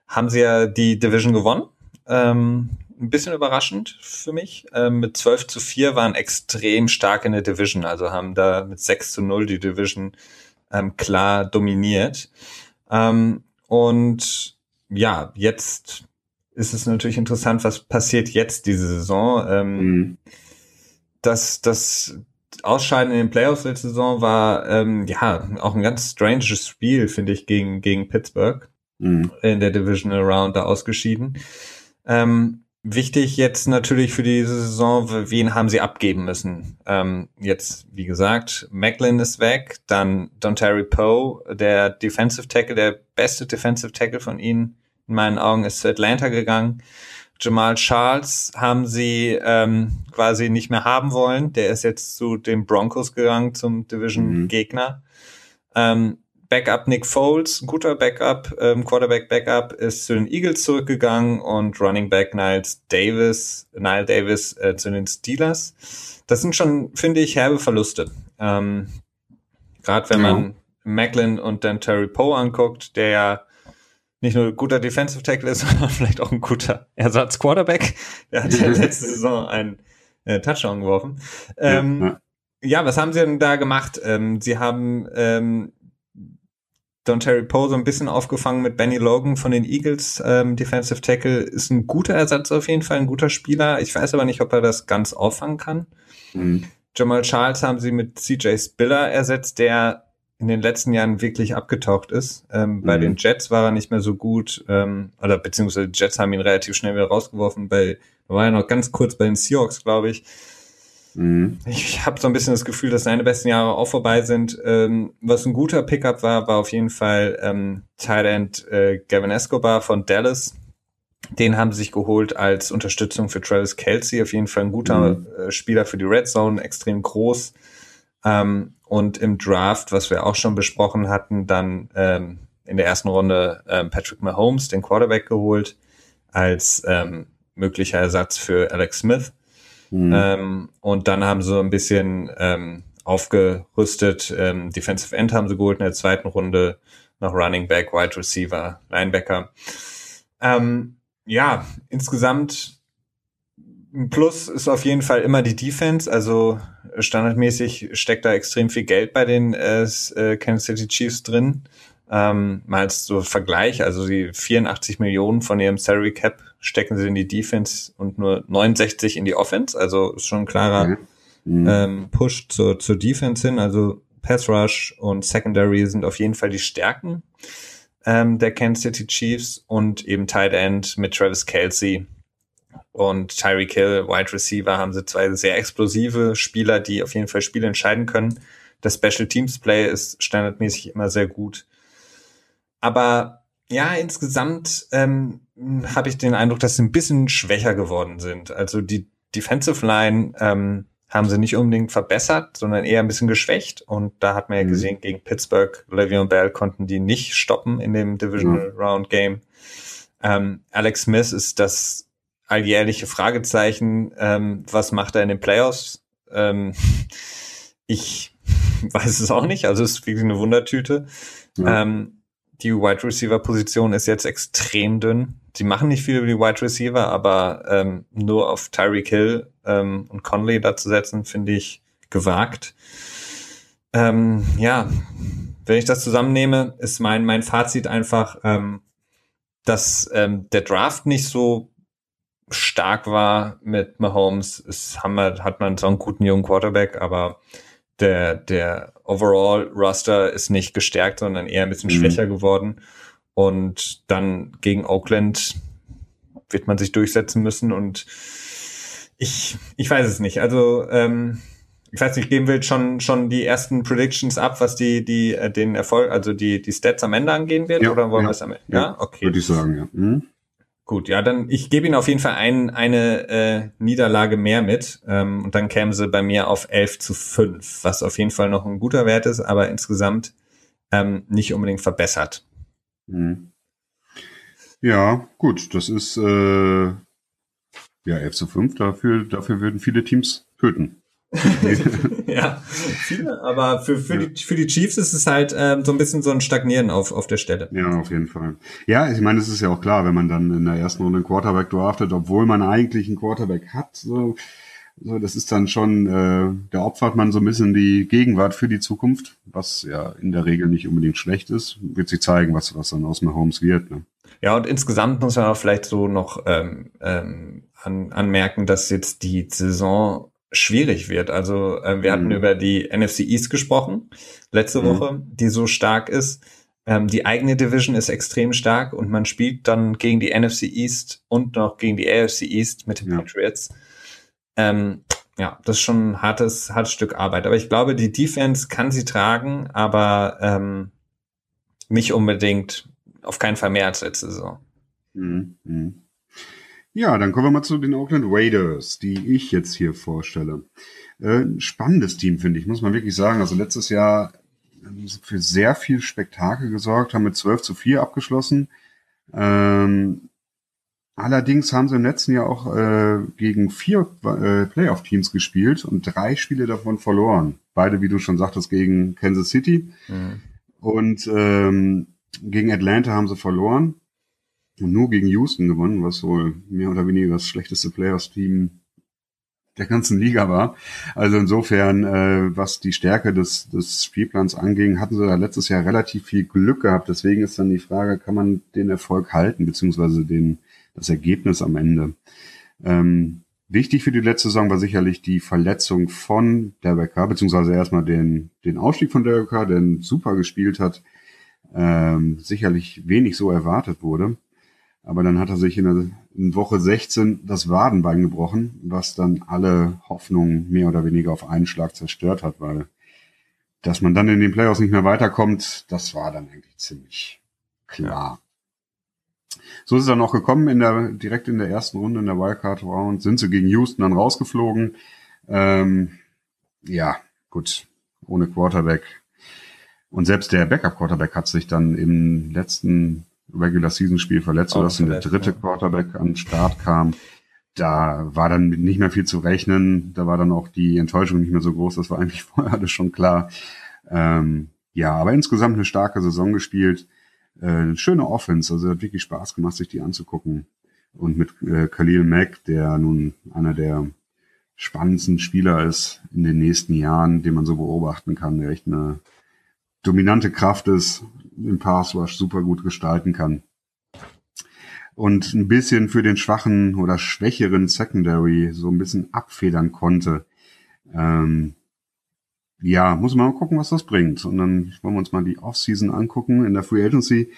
B: haben sie ja die Division gewonnen. Ähm, ein bisschen überraschend für mich. Ähm, mit 12 zu 4 waren extrem stark in der Division, also haben da mit 6 zu 0 die Division ähm, klar dominiert. Ähm, und ja, jetzt ist es natürlich interessant, was passiert jetzt diese Saison. Ähm, mhm. Das, das Ausscheiden in den Playoffs letzte Saison war ähm, ja auch ein ganz stranges Spiel, finde ich, gegen, gegen Pittsburgh mhm. in der Divisional Round da ausgeschieden. Ähm, wichtig jetzt natürlich für diese Saison, wen haben sie abgeben müssen? Ähm, jetzt, wie gesagt, Macklin ist weg, dann Don Terry Poe, der Defensive Tackle, der beste Defensive Tackle von ihnen in meinen Augen ist zu Atlanta gegangen. Jamal Charles haben sie ähm, quasi nicht mehr haben wollen. Der ist jetzt zu den Broncos gegangen, zum Division-Gegner. Mhm. Ähm, Backup Nick Foles, ein guter Backup, ähm, Quarterback Backup, ist zu den Eagles zurückgegangen und Running Back Niles Davis, Nile Davis äh, zu den Steelers. Das sind schon, finde ich, herbe Verluste. Ähm, Gerade wenn ja. man Macklin und dann Terry Poe anguckt, der ja nicht nur ein guter Defensive Tackle ist, [laughs] sondern vielleicht auch ein guter Ersatz-Quarterback. Der hat ja letzte [laughs] Saison einen äh, Touchdown geworfen. Ähm, ja, ja. was haben sie denn da gemacht? Ähm, sie haben ähm, Don Terry Poe so ein bisschen aufgefangen mit Benny Logan von den Eagles. Ähm, Defensive Tackle ist ein guter Ersatz auf jeden Fall, ein guter Spieler. Ich weiß aber nicht, ob er das ganz auffangen kann. Mhm. Jamal Charles haben sie mit CJ Spiller ersetzt, der in den letzten Jahren wirklich abgetaucht ist. Ähm, mhm. Bei den Jets war er nicht mehr so gut, ähm, oder beziehungsweise die Jets haben ihn relativ schnell wieder rausgeworfen. Bei, war er noch ganz kurz bei den Seahawks, glaube ich. Mhm. Ich habe so ein bisschen das Gefühl, dass seine besten Jahre auch vorbei sind. Ähm, was ein guter Pickup war, war auf jeden Fall ähm, Tight End äh, Gavin Escobar von Dallas. Den haben sie sich geholt als Unterstützung für Travis Kelsey. Auf jeden Fall ein guter mhm. äh, Spieler für die Red Zone, extrem groß. Ähm, und im Draft, was wir auch schon besprochen hatten, dann ähm, in der ersten Runde ähm, Patrick Mahomes, den Quarterback, geholt, als ähm, möglicher Ersatz für Alex Smith. Mhm. Ähm, und dann haben sie ein bisschen ähm, aufgerüstet. Ähm, Defensive End haben sie geholt in der zweiten Runde, noch Running Back, Wide Receiver, Linebacker. Ähm, ja, insgesamt ein Plus ist auf jeden Fall immer die Defense. Also standardmäßig steckt da extrem viel Geld bei den äh, äh Kansas City Chiefs drin. Ähm, mal als so Vergleich, also die 84 Millionen von ihrem Salary Cap stecken sie in die Defense und nur 69 in die Offense. Also ist schon ein klarer mhm. ähm, Push zur, zur Defense hin. Also Pass Rush und Secondary sind auf jeden Fall die Stärken ähm, der Kansas City Chiefs und eben Tight End mit Travis Kelsey und Tyreek Hill, Wide Receiver, haben sie zwei sehr explosive Spieler, die auf jeden Fall Spiele entscheiden können. Das Special Teams Play ist standardmäßig immer sehr gut. Aber ja, insgesamt ähm, habe ich den Eindruck, dass sie ein bisschen schwächer geworden sind. Also die Defensive Line ähm, haben sie nicht unbedingt verbessert, sondern eher ein bisschen geschwächt. Und da hat man ja mhm. gesehen, gegen Pittsburgh, Le'Veon Bell konnten die nicht stoppen in dem Divisional mhm. Round Game. Ähm, Alex Smith ist das alljährliche Fragezeichen, ähm, was macht er in den Playoffs? Ähm, [laughs] ich [laughs] weiß es auch nicht, also es ist wirklich eine Wundertüte. Ja. Ähm, die Wide Receiver Position ist jetzt extrem dünn. Sie machen nicht viel über die Wide Receiver, aber ähm, nur auf Tyreek Hill ähm, und Conley da zu setzen, finde ich gewagt. Ähm, ja, wenn ich das zusammennehme, ist mein, mein Fazit einfach, ähm, dass ähm, der Draft nicht so stark war mit Mahomes. Es haben wir, hat man so einen guten jungen Quarterback, aber der, der Overall-Roster ist nicht gestärkt, sondern eher ein bisschen mhm. schwächer geworden. Und dann gegen Oakland wird man sich durchsetzen müssen und ich, ich weiß es nicht. Also, ähm, ich weiß nicht, geben wir schon, schon die ersten Predictions ab, was die, die, äh, den Erfolg, also die, die Stats am Ende angehen wird, ja, oder wollen ja, wir es am Ende? Ja, ja, okay.
A: Würde ich sagen, ja. Mhm.
B: Gut, ja, dann ich gebe Ihnen auf jeden Fall ein, eine äh, Niederlage mehr mit ähm, und dann kämen sie bei mir auf 11 zu 5, was auf jeden Fall noch ein guter Wert ist, aber insgesamt ähm, nicht unbedingt verbessert.
A: Mhm. Ja, gut, das ist äh, ja 11 zu 5, dafür, dafür würden viele Teams töten.
B: Ja, viele, aber für, für, ja. die, für die Chiefs ist es halt ähm, so ein bisschen so ein Stagnieren auf, auf der Stelle.
A: Ja, auf jeden Fall. Ja, ich meine, es ist ja auch klar, wenn man dann in der ersten Runde einen Quarterback draftet, obwohl man eigentlich einen Quarterback hat, so, So, das ist dann schon, äh, da opfert man so ein bisschen die Gegenwart für die Zukunft, was ja in der Regel nicht unbedingt schlecht ist. Wird sich zeigen, was, was dann aus Mahomes wird. Ne?
B: Ja, und insgesamt muss man auch vielleicht so noch ähm, ähm, an, anmerken, dass jetzt die Saison schwierig wird. Also äh, wir hatten mhm. über die NFC East gesprochen letzte mhm. Woche, die so stark ist. Ähm, die eigene Division ist extrem stark und man spielt dann gegen die NFC East und noch gegen die AFC East mit den ja. Patriots. Ähm, ja, das ist schon ein hartes, hartes Stück Arbeit. Aber ich glaube, die Defense kann sie tragen, aber ähm, nicht unbedingt, auf keinen Fall mehr als letzte Saison.
A: Mhm. Ja, dann kommen wir mal zu den Oakland Raiders, die ich jetzt hier vorstelle. Äh, spannendes Team, finde ich, muss man wirklich sagen. Also letztes Jahr für sehr viel Spektakel gesorgt, haben mit 12 zu 4 abgeschlossen. Ähm, allerdings haben sie im letzten Jahr auch äh, gegen vier äh, Playoff-Teams gespielt und drei Spiele davon verloren. Beide, wie du schon sagtest, gegen Kansas City. Mhm. Und ähm, gegen Atlanta haben sie verloren und nur gegen Houston gewonnen, was wohl mehr oder weniger das schlechteste Playoffs-Team der ganzen Liga war. Also insofern, äh, was die Stärke des, des Spielplans anging, hatten sie da letztes Jahr relativ viel Glück gehabt. Deswegen ist dann die Frage, kann man den Erfolg halten, beziehungsweise den, das Ergebnis am Ende. Ähm, wichtig für die letzte Saison war sicherlich die Verletzung von Derek Carr, beziehungsweise erstmal den, den Ausstieg von Derek Carr, der super gespielt hat, ähm, sicherlich wenig so erwartet wurde. Aber dann hat er sich in, der, in Woche 16 das Wadenbein gebrochen, was dann alle Hoffnungen mehr oder weniger auf einen Schlag zerstört hat, weil dass man dann in den Playoffs nicht mehr weiterkommt, das war dann eigentlich ziemlich klar. So ist es dann auch gekommen, in der, direkt in der ersten Runde in der Wildcard Round sind sie gegen Houston dann rausgeflogen. Ähm, ja, gut, ohne Quarterback. Und selbst der Backup Quarterback hat sich dann im letzten Regular Season Spiel verletzt, sodass der dritte ja. Quarterback an den Start kam. Da war dann nicht mehr viel zu rechnen. Da war dann auch die Enttäuschung nicht mehr so groß. Das war eigentlich [laughs] vorher alles schon klar. Ähm, ja, aber insgesamt eine starke Saison gespielt. Äh, eine schöne Offense. Also hat wirklich Spaß gemacht, sich die anzugucken. Und mit äh, Khalil Mack, der nun einer der spannendsten Spieler ist in den nächsten Jahren, den man so beobachten kann, der echt eine dominante Kraft ist, den Pass Rush super gut gestalten kann. Und ein bisschen für den schwachen oder schwächeren Secondary so ein bisschen abfedern konnte. Ähm, ja, muss man mal gucken, was das bringt. Und dann wollen wir uns mal die Offseason angucken in der Free Agency.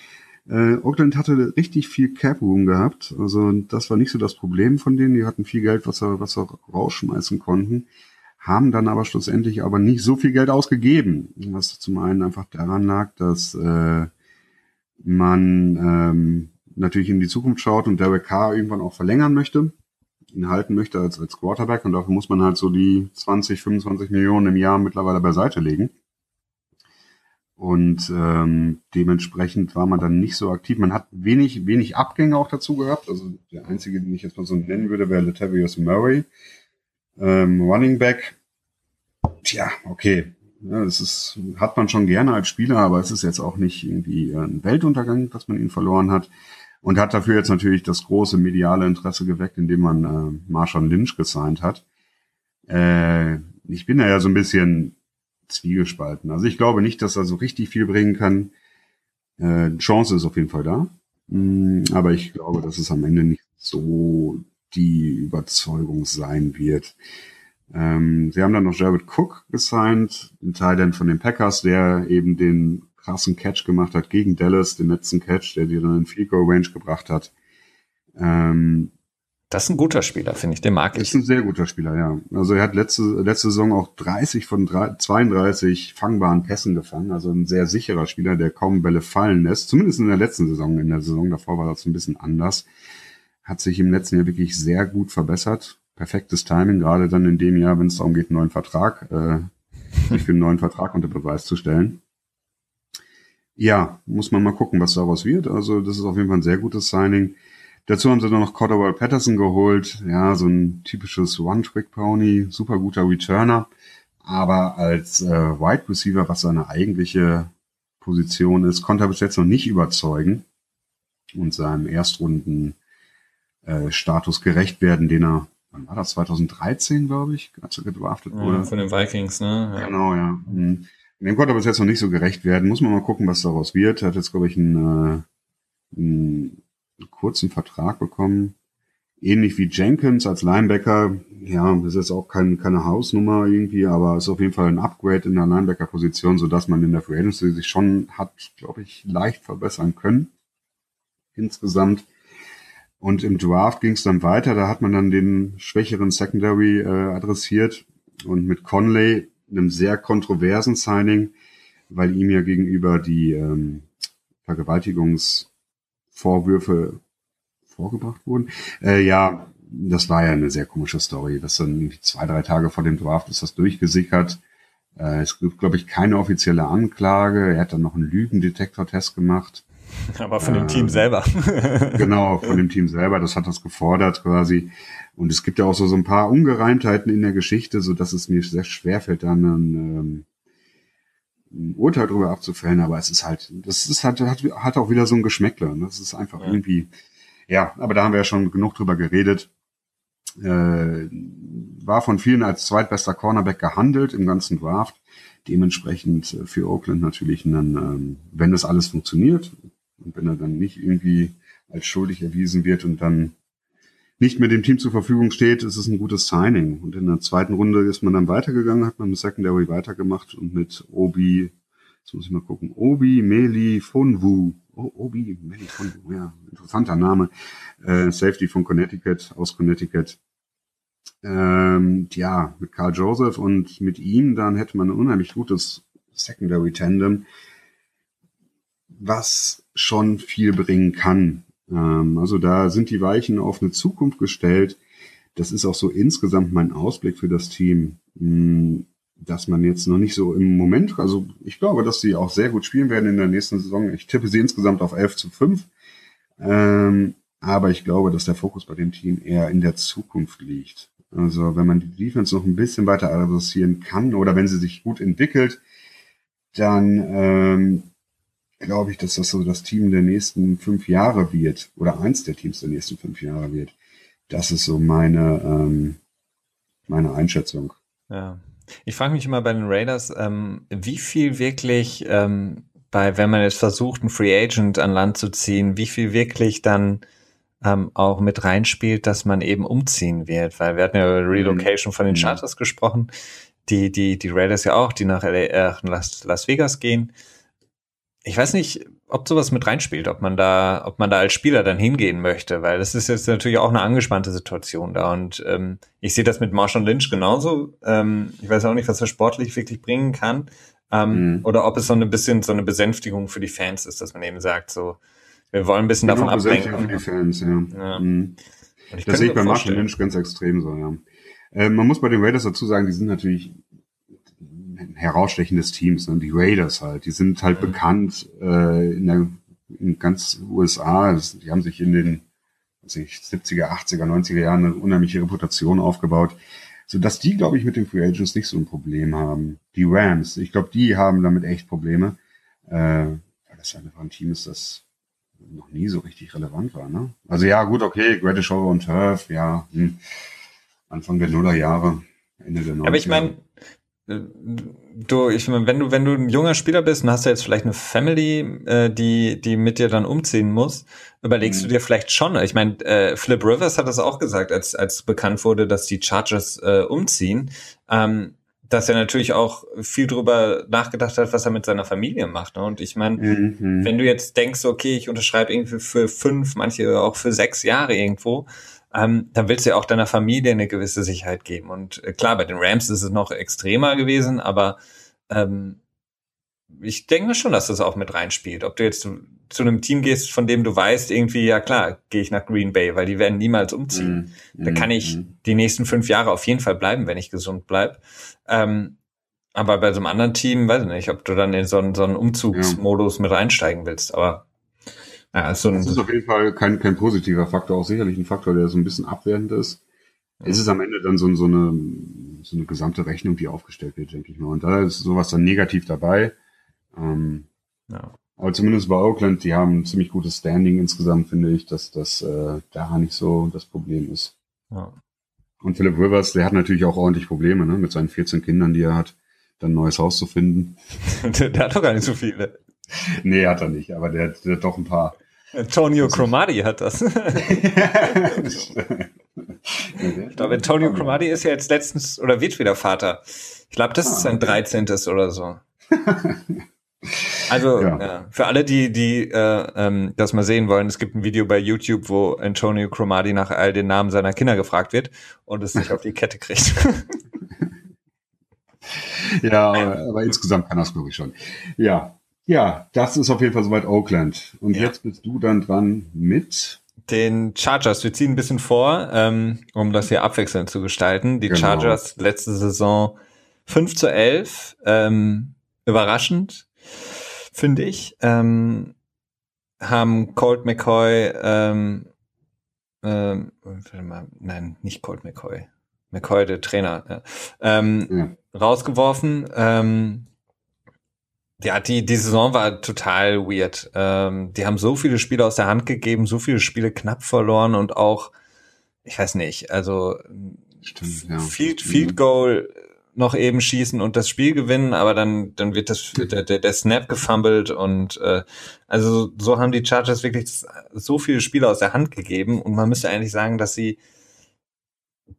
A: Äh, Oakland hatte richtig viel Cap Room gehabt. Also das war nicht so das Problem von denen. Die hatten viel Geld, was sie, was sie rausschmeißen konnten haben dann aber schlussendlich aber nicht so viel Geld ausgegeben. Was zum einen einfach daran lag, dass äh, man ähm, natürlich in die Zukunft schaut und Derek Carr irgendwann auch verlängern möchte, ihn halten möchte als, als Quarterback und dafür muss man halt so die 20, 25 Millionen im Jahr mittlerweile beiseite legen. Und ähm, dementsprechend war man dann nicht so aktiv. Man hat wenig, wenig Abgänge auch dazu gehabt. Also der einzige, den ich jetzt mal so nennen würde, wäre Latavius Murray ähm, Running Back, tja, okay. Ja, das ist, hat man schon gerne als Spieler, aber es ist jetzt auch nicht irgendwie ein Weltuntergang, dass man ihn verloren hat. Und hat dafür jetzt natürlich das große mediale Interesse geweckt, indem man äh, Marshall Lynch gesigned hat. Äh, ich bin da ja so ein bisschen zwiegespalten. Also ich glaube nicht, dass er so richtig viel bringen kann. Äh, Chance ist auf jeden Fall da. Mm, aber ich glaube, dass es am Ende nicht so die Überzeugung sein wird. Ähm, sie haben dann noch Jared Cook gesigned, ein Teil von den Packers, der eben den krassen Catch gemacht hat gegen Dallas, den letzten Catch, der dir dann in Field Goal Range gebracht hat. Ähm,
B: das ist ein guter Spieler, finde ich. Den mag ich.
A: Ist ein sehr guter Spieler, ja. Also er hat letzte, letzte Saison auch 30 von 32 fangbaren Pässen gefangen. Also ein sehr sicherer Spieler, der kaum Bälle fallen lässt. Zumindest in der letzten Saison. In der Saison davor war das ein bisschen anders hat sich im letzten Jahr wirklich sehr gut verbessert. Perfektes Timing, gerade dann in dem Jahr, wenn es darum geht, einen neuen Vertrag, äh, sich für einen neuen Vertrag unter Beweis zu stellen. Ja, muss man mal gucken, was daraus wird. Also das ist auf jeden Fall ein sehr gutes Signing. Dazu haben sie dann noch Cordell Patterson geholt. Ja, so ein typisches One-Trick-Pony, super guter Returner. Aber als äh, Wide Receiver, was seine eigentliche Position ist, konnte er bis jetzt noch nicht überzeugen. Und seinem Erstrunden äh, Status gerecht werden, den er wann war das? 2013, glaube ich, als er gedraftet wurde. Ja,
B: von den Vikings, ne?
A: Ja. Genau, ja. Mhm. Dem konnte er bis jetzt noch nicht so gerecht werden. Muss man mal gucken, was daraus wird. Er hat jetzt, glaube ich, einen, äh, einen kurzen Vertrag bekommen. Ähnlich wie Jenkins als Linebacker. Ja, das ist auch kein, keine Hausnummer irgendwie, aber ist auf jeden Fall ein Upgrade in der Linebacker-Position, sodass man in der Free Agency sich schon hat, glaube ich, leicht verbessern können. Insgesamt. Und im Draft ging es dann weiter. Da hat man dann den schwächeren Secondary äh, adressiert und mit Conley, einem sehr kontroversen Signing, weil ihm ja gegenüber die ähm, Vergewaltigungsvorwürfe vorgebracht wurden. Äh, ja, das war ja eine sehr komische Story. Das dann zwei, drei Tage vor dem Draft ist das durchgesickert. Äh, es gibt, glaube ich, keine offizielle Anklage. Er hat dann noch einen Lügendetektor-Test gemacht. [laughs]
B: Aber von dem äh, Team selber. [laughs]
A: genau, von dem Team selber. Das hat das gefordert quasi. Und es gibt ja auch so, so ein paar Ungereimtheiten in der Geschichte, so dass es mir sehr schwer fällt, dann ein, ähm, ein Urteil darüber abzufällen. Aber es ist halt, das ist halt, hat, hat auch wieder so ein Geschmäckler. Das ist einfach ja. irgendwie, ja, aber da haben wir ja schon genug drüber geredet. Äh, war von vielen als zweitbester Cornerback gehandelt im ganzen Draft. Dementsprechend äh, für Oakland natürlich dann, ähm, wenn das alles funktioniert, und wenn er dann nicht irgendwie als schuldig erwiesen wird und dann nicht mehr dem Team zur Verfügung steht, ist es ein gutes Signing. Und in der zweiten Runde ist man dann weitergegangen, hat man mit Secondary weitergemacht und mit Obi, jetzt muss ich mal gucken, Obi Meli Fonwu, oh, Obi Meli Fonwu, ja, interessanter Name, äh, Safety von Connecticut, aus Connecticut. Ähm, ja, mit Carl Joseph und mit ihm, dann hätte man ein unheimlich gutes Secondary Tandem was schon viel bringen kann. Ähm, also da sind die Weichen auf eine Zukunft gestellt. Das ist auch so insgesamt mein Ausblick für das Team, hm, dass man jetzt noch nicht so im Moment, also ich glaube, dass sie auch sehr gut spielen werden in der nächsten Saison. Ich tippe sie insgesamt auf 11 zu 5. Ähm, aber ich glaube, dass der Fokus bei dem Team eher in der Zukunft liegt. Also wenn man die Defense noch ein bisschen weiter adressieren kann oder wenn sie sich gut entwickelt, dann ähm, glaube ich, dass das so das Team der nächsten fünf Jahre wird oder eins der Teams der nächsten fünf Jahre wird. Das ist so meine, ähm, meine Einschätzung.
B: Ja. Ich frage mich immer bei den Raiders, ähm, wie viel wirklich ähm, bei, wenn man jetzt versucht, einen Free Agent an Land zu ziehen, wie viel wirklich dann ähm, auch mit reinspielt, dass man eben umziehen wird, weil wir hatten ja über Relocation mhm. von den mhm. Charters gesprochen, die, die, die Raiders ja auch, die nach LA, äh, Las, Las Vegas gehen ich weiß nicht, ob sowas mit reinspielt, ob man da, ob man da als Spieler dann hingehen möchte, weil das ist jetzt natürlich auch eine angespannte Situation da und ähm, ich sehe das mit Marshall Lynch genauso. Ähm, ich weiß auch nicht, was er sportlich wirklich bringen kann ähm, mhm. oder ob es so ein bisschen so eine Besänftigung für die Fans ist, dass man eben sagt, so wir wollen ein bisschen davon ablenken.
A: Für die Fans, ja. ja. Mhm. Das sehe ich bei Marshall Lynch ganz extrem so, ja. Äh, man muss bei den Raiders dazu sagen, die sind natürlich herausstechendes Teams, ne? die Raiders halt. Die sind halt mhm. bekannt äh, in, der, in ganz USA. Das, die haben sich in den weiß ich, 70er, 80er, 90er Jahren eine unheimliche Reputation aufgebaut, so dass die, glaube ich, mit den Free Agents nicht so ein Problem haben. Die Rams, ich glaube, die haben damit echt Probleme, äh, weil das einfach ein Team ist, das noch nie so richtig relevant war. Ne? Also ja, gut, okay, Gradish Over und Turf, ja, hm. Anfang der Nullerjahre, Ende der 90er.
B: Aber ich meine, du, ich meine, wenn du, wenn du ein junger Spieler bist und hast ja jetzt vielleicht eine Family, äh, die, die mit dir dann umziehen muss, überlegst mhm. du dir vielleicht schon. Ich meine, äh, Flip Rivers hat das auch gesagt, als, als bekannt wurde, dass die Chargers äh, umziehen, ähm, dass er natürlich auch viel drüber nachgedacht hat, was er mit seiner Familie macht. Ne? Und ich meine, mhm. wenn du jetzt denkst, okay, ich unterschreibe irgendwie für fünf, manche auch für sechs Jahre irgendwo, ähm, dann willst du ja auch deiner Familie eine gewisse Sicherheit geben. Und äh, klar, bei den Rams ist es noch extremer gewesen, aber ähm, ich denke schon, dass das auch mit reinspielt. Ob du jetzt zu, zu, einem Team gehst, von dem du weißt, irgendwie, ja klar, gehe ich nach Green Bay, weil die werden niemals umziehen. Mm, da kann ich mm. die nächsten fünf Jahre auf jeden Fall bleiben, wenn ich gesund bleib. Ähm, aber bei so einem anderen Team, weiß ich nicht, ob du dann in so einen, so einen Umzugsmodus ja. mit reinsteigen willst. Aber
A: ja, so das ist auf jeden Fall kein, kein positiver Faktor, auch sicherlich ein Faktor, der so ein bisschen abwertend ist. Ja. Es ist am Ende dann so, so, eine, so eine gesamte Rechnung, die aufgestellt wird, denke ich mal. Und da ist sowas dann negativ dabei. Ähm, ja. Aber zumindest bei Oakland, die haben ein ziemlich gutes Standing insgesamt, finde ich, dass das äh, da nicht so das Problem ist.
B: Ja.
A: Und Philip Rivers, der hat natürlich auch ordentlich Probleme, ne, mit seinen 14 Kindern, die er hat, dann ein neues Haus zu finden. [laughs]
B: der, hat doch gar nicht so viele.
A: Nee, hat er nicht, aber der, der hat doch ein paar.
B: Antonio Cromarty hat das. [laughs] ich glaube, Antonio Cromarty ist ja jetzt letztens oder wird wieder Vater. Ich glaube, das ah, ist sein 13. oder so. Also ja. Ja, für alle, die, die äh, ähm, das mal sehen wollen, es gibt ein Video bei YouTube, wo Antonio Cromarty nach all den Namen seiner Kinder gefragt wird und es nicht auf die Kette kriegt. [laughs]
A: ja, aber, aber insgesamt kann das, glaube ich, schon. Ja, ja, das ist auf jeden Fall soweit Oakland. Und ja. jetzt bist du dann dran mit
B: den Chargers. Wir ziehen ein bisschen vor, ähm, um das hier abwechselnd zu gestalten. Die genau. Chargers letzte Saison 5 zu 11. Ähm, überraschend finde ich. Ähm, haben Colt McCoy, ähm, ähm, mal, nein, nicht Colt McCoy, McCoy, der Trainer, ja, ähm, ja. rausgeworfen. Ähm, ja, die, die Saison war total weird. Ähm, die haben so viele Spiele aus der Hand gegeben, so viele Spiele knapp verloren und auch, ich weiß nicht, also Stimmt, ja. Field, Field Goal noch eben schießen und das Spiel gewinnen, aber dann, dann wird das, der, der, der Snap gefumbled und äh, also so haben die Chargers wirklich so viele Spiele aus der Hand gegeben und man müsste eigentlich sagen, dass sie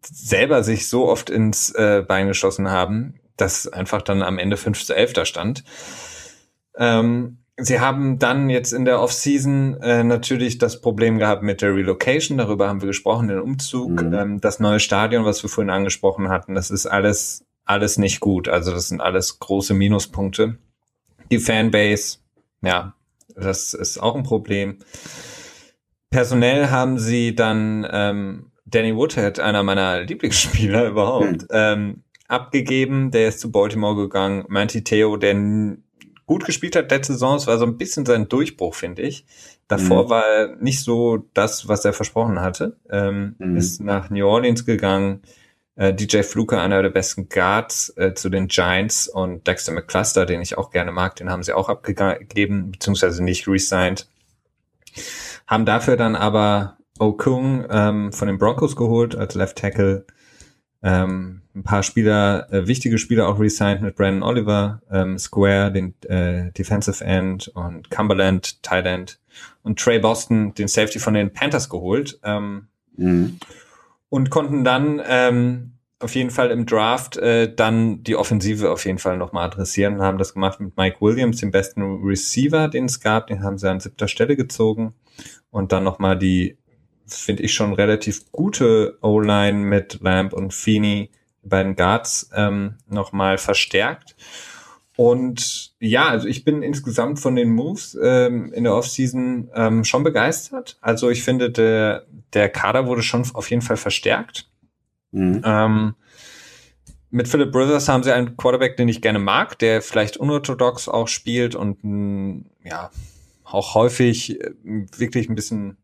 B: selber sich so oft ins äh, Bein geschossen haben, dass einfach dann am Ende 5 zu 11 da stand. Ähm, Sie haben dann jetzt in der Offseason äh, natürlich das Problem gehabt mit der Relocation, darüber haben wir gesprochen, den Umzug, mhm. ähm, das neue Stadion, was wir vorhin angesprochen hatten, das ist alles alles nicht gut. Also das sind alles große Minuspunkte. Die Fanbase, ja, das ist auch ein Problem. Personell haben sie dann ähm, Danny Woodhead, einer meiner Lieblingsspieler [laughs] überhaupt, mhm. ähm, abgegeben. Der ist zu Baltimore gegangen. Manti Theo, der gut gespielt hat letzte Saison, es war so ein bisschen sein Durchbruch, finde ich. Davor mhm. war er nicht so das, was er versprochen hatte. Ähm, mhm. Ist nach New Orleans gegangen äh, DJ Fluke, einer der besten Guards äh, zu den Giants und Dexter McCluster, den ich auch gerne mag, den haben sie auch abgegeben, beziehungsweise nicht resigned. Haben dafür dann aber Okung ähm, von den Broncos geholt als Left Tackle. Ähm, ein paar Spieler, äh, wichtige Spieler auch resigned mit Brandon Oliver, ähm, Square, den äh, Defensive End und Cumberland, Tight End. Und Trey Boston, den Safety von den Panthers geholt. Ähm, mhm. und konnten dann ähm, auf jeden Fall im Draft äh, dann die Offensive auf jeden Fall nochmal adressieren. Und haben das gemacht mit Mike Williams, dem besten Receiver, den es gab, den haben sie an siebter Stelle gezogen. Und dann nochmal die, finde ich schon relativ gute O-Line mit Lamb und Feeney, beiden Guards, ähm, nochmal verstärkt. Und ja, also ich bin insgesamt von den Moves ähm, in der Offseason ähm, schon begeistert. Also ich finde, der, der Kader wurde schon auf jeden Fall verstärkt. Mhm. Ähm, mit Philip Brothers haben sie einen Quarterback, den ich gerne mag, der vielleicht unorthodox auch spielt und mh, ja, auch häufig äh, wirklich ein bisschen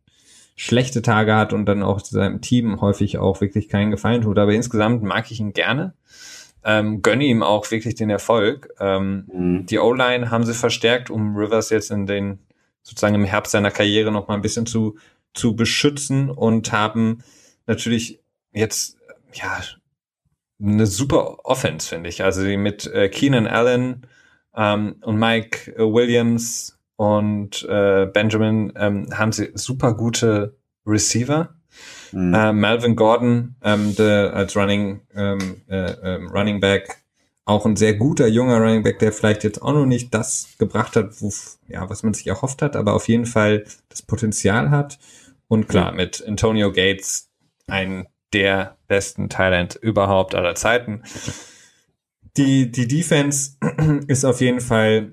B: schlechte Tage hat und dann auch seinem Team häufig auch wirklich keinen Gefallen tut. Aber insgesamt mag ich ihn gerne ähm, gönne ihm auch wirklich den Erfolg. Ähm, mhm. Die O-Line haben sie verstärkt, um Rivers jetzt in den sozusagen im Herbst seiner Karriere noch mal ein bisschen zu zu beschützen und haben natürlich jetzt ja eine super Offense finde ich. Also mit äh, Keenan Allen ähm, und Mike Williams und äh, Benjamin ähm, haben sie super gute Receiver Mhm. Äh, Melvin Gordon ähm, der, als Running, ähm, äh, ähm, Running Back, auch ein sehr guter junger Running Back, der vielleicht jetzt auch noch nicht das gebracht hat, wo, ja, was man sich erhofft hat, aber auf jeden Fall das Potenzial hat. Und klar, mit Antonio Gates, ein der besten Thailand überhaupt aller Zeiten. Die, die Defense ist auf jeden Fall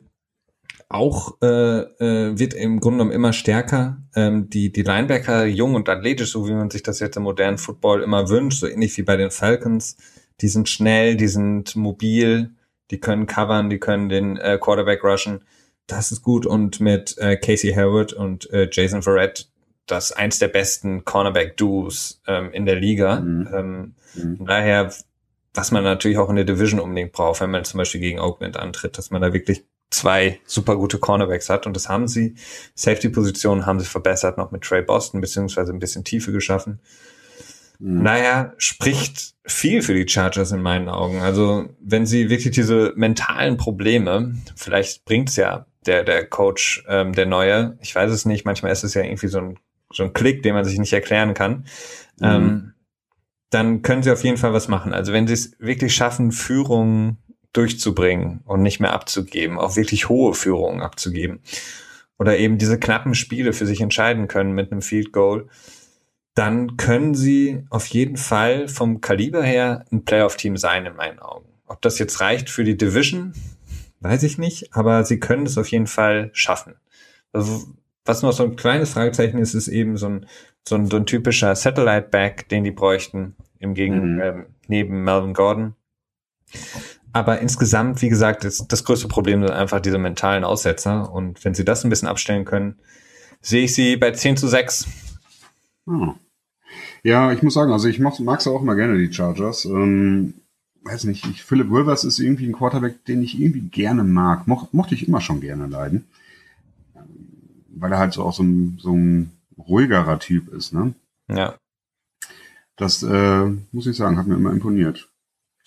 B: auch äh, äh, wird im Grunde genommen immer stärker. Ähm, die, die Linebacker jung und athletisch, so wie man sich das jetzt im modernen Football immer wünscht, so ähnlich wie bei den Falcons. Die sind schnell, die sind mobil, die können covern, die können den äh, Quarterback rushen. Das ist gut. Und mit äh, Casey Hayward und äh, Jason Verrett, das eins der besten Cornerback-Duos ähm, in der Liga. Mhm. Ähm, mhm. Von daher, was man natürlich auch in der Division unbedingt braucht, wenn man zum Beispiel gegen Oakland antritt, dass man da wirklich zwei super gute Cornerbacks hat und das haben sie. Safety-Positionen haben sie verbessert, noch mit Trey Boston, beziehungsweise ein bisschen Tiefe geschaffen. Mhm. Naja, spricht viel für die Chargers in meinen Augen. Also wenn sie wirklich diese mentalen Probleme, vielleicht bringt's ja der, der Coach, ähm, der Neue, ich weiß es nicht, manchmal ist es ja irgendwie so ein, so ein Klick, den man sich nicht erklären kann, mhm. ähm, dann können sie auf jeden Fall was machen. Also wenn sie es wirklich schaffen, Führung durchzubringen und nicht mehr abzugeben, auch wirklich hohe Führungen abzugeben oder eben diese knappen Spiele für sich entscheiden können mit einem Field Goal, dann können sie auf jeden Fall vom Kaliber her ein Playoff-Team sein in meinen Augen. Ob das jetzt reicht für die Division, weiß ich nicht, aber sie können es auf jeden Fall schaffen. Also, was noch so ein kleines Fragezeichen ist, ist eben so ein, so ein, so ein typischer Satellite-Back, den die bräuchten, im Gegen, mhm. ähm, neben Melvin Gordon. Aber insgesamt, wie gesagt, ist das größte Problem sind einfach diese mentalen Aussetzer. Und wenn sie das ein bisschen abstellen können, sehe ich sie bei 10 zu 6.
A: Oh. Ja, ich muss sagen, also ich mag es auch immer gerne, die Chargers. Ähm, weiß nicht, ich, Philip Rivers ist irgendwie ein Quarterback, den ich irgendwie gerne mag. Mo mochte ich immer schon gerne leiden. Weil er halt so auch so ein, so ein ruhigerer Typ ist, ne?
B: Ja.
A: Das, äh, muss ich sagen, hat mir immer imponiert.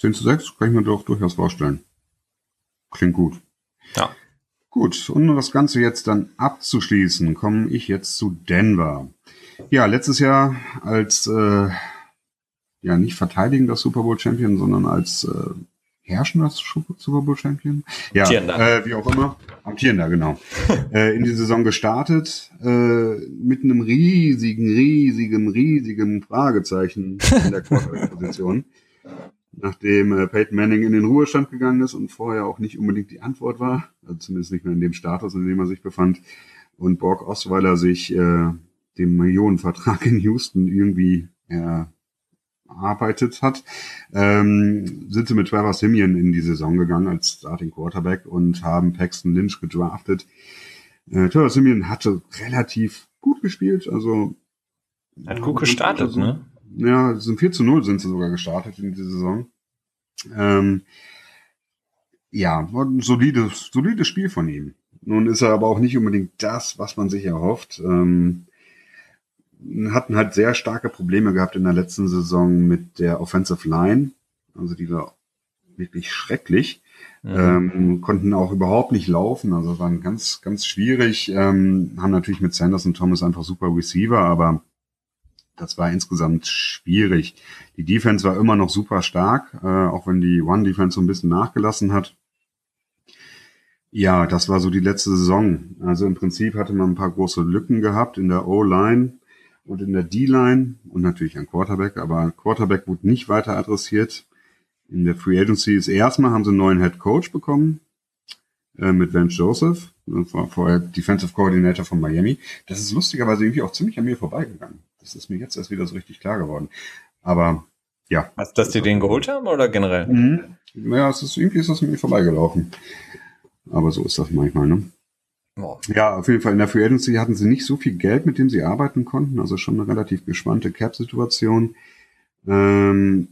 A: 10 zu 6 kann ich mir doch durchaus vorstellen. Klingt gut.
B: Ja.
A: Gut, und um das Ganze jetzt dann abzuschließen, komme ich jetzt zu Denver. Ja, letztes Jahr als äh, ja nicht verteidigender Super Bowl Champion, sondern als äh, herrschender Super Bowl Champion. Ja, äh, wie auch immer. Amtierender, genau. [laughs] äh, in die Saison gestartet äh, mit einem riesigen, riesigen, riesigen Fragezeichen in der [laughs] Quarterback-Position nachdem äh, Peyton Manning in den Ruhestand gegangen ist und vorher auch nicht unbedingt die Antwort war, also zumindest nicht mehr in dem Status, in dem er sich befand, und Borg Osweiler sich äh, dem Millionenvertrag in Houston irgendwie erarbeitet hat, ähm, sind sie mit Trevor Simeon in die Saison gegangen als Starting Quarterback und haben Paxton Lynch gedraftet. Äh, Trevor Simeon hatte relativ gut gespielt, also
B: hat gut gestartet, also, ne?
A: Ja, sind 4 zu 0 sind sie sogar gestartet in dieser Saison. Ähm, ja, ein solides, solides Spiel von ihm. Nun ist er aber auch nicht unbedingt das, was man sich erhofft. Ähm, hatten halt sehr starke Probleme gehabt in der letzten Saison mit der Offensive Line. Also die war wirklich schrecklich. Mhm. Ähm, konnten auch überhaupt nicht laufen, also waren ganz, ganz schwierig. Ähm, haben natürlich mit Sanders und Thomas einfach super Receiver, aber das war insgesamt schwierig. Die Defense war immer noch super stark, äh, auch wenn die One-Defense so ein bisschen nachgelassen hat. Ja, das war so die letzte Saison. Also im Prinzip hatte man ein paar große Lücken gehabt in der O-Line und in der D-Line und natürlich an Quarterback, aber Quarterback wurde nicht weiter adressiert. In der Free Agency ist erstmal haben sie einen neuen Head Coach bekommen äh, mit Vance Joseph. War vorher Defensive Coordinator von Miami. Das ist lustigerweise irgendwie auch ziemlich an mir vorbeigegangen. Das ist mir jetzt erst wieder so richtig klar geworden. Aber ja.
B: Hast, dass die den geholt haben oder generell?
A: Mhm. Ja, es ist, irgendwie ist das mir vorbeigelaufen. Aber so ist das manchmal, ne? Oh. Ja, auf jeden Fall in der Free Agency hatten sie nicht so viel Geld, mit dem sie arbeiten konnten. Also schon eine relativ gespannte Cap-Situation. Ähm,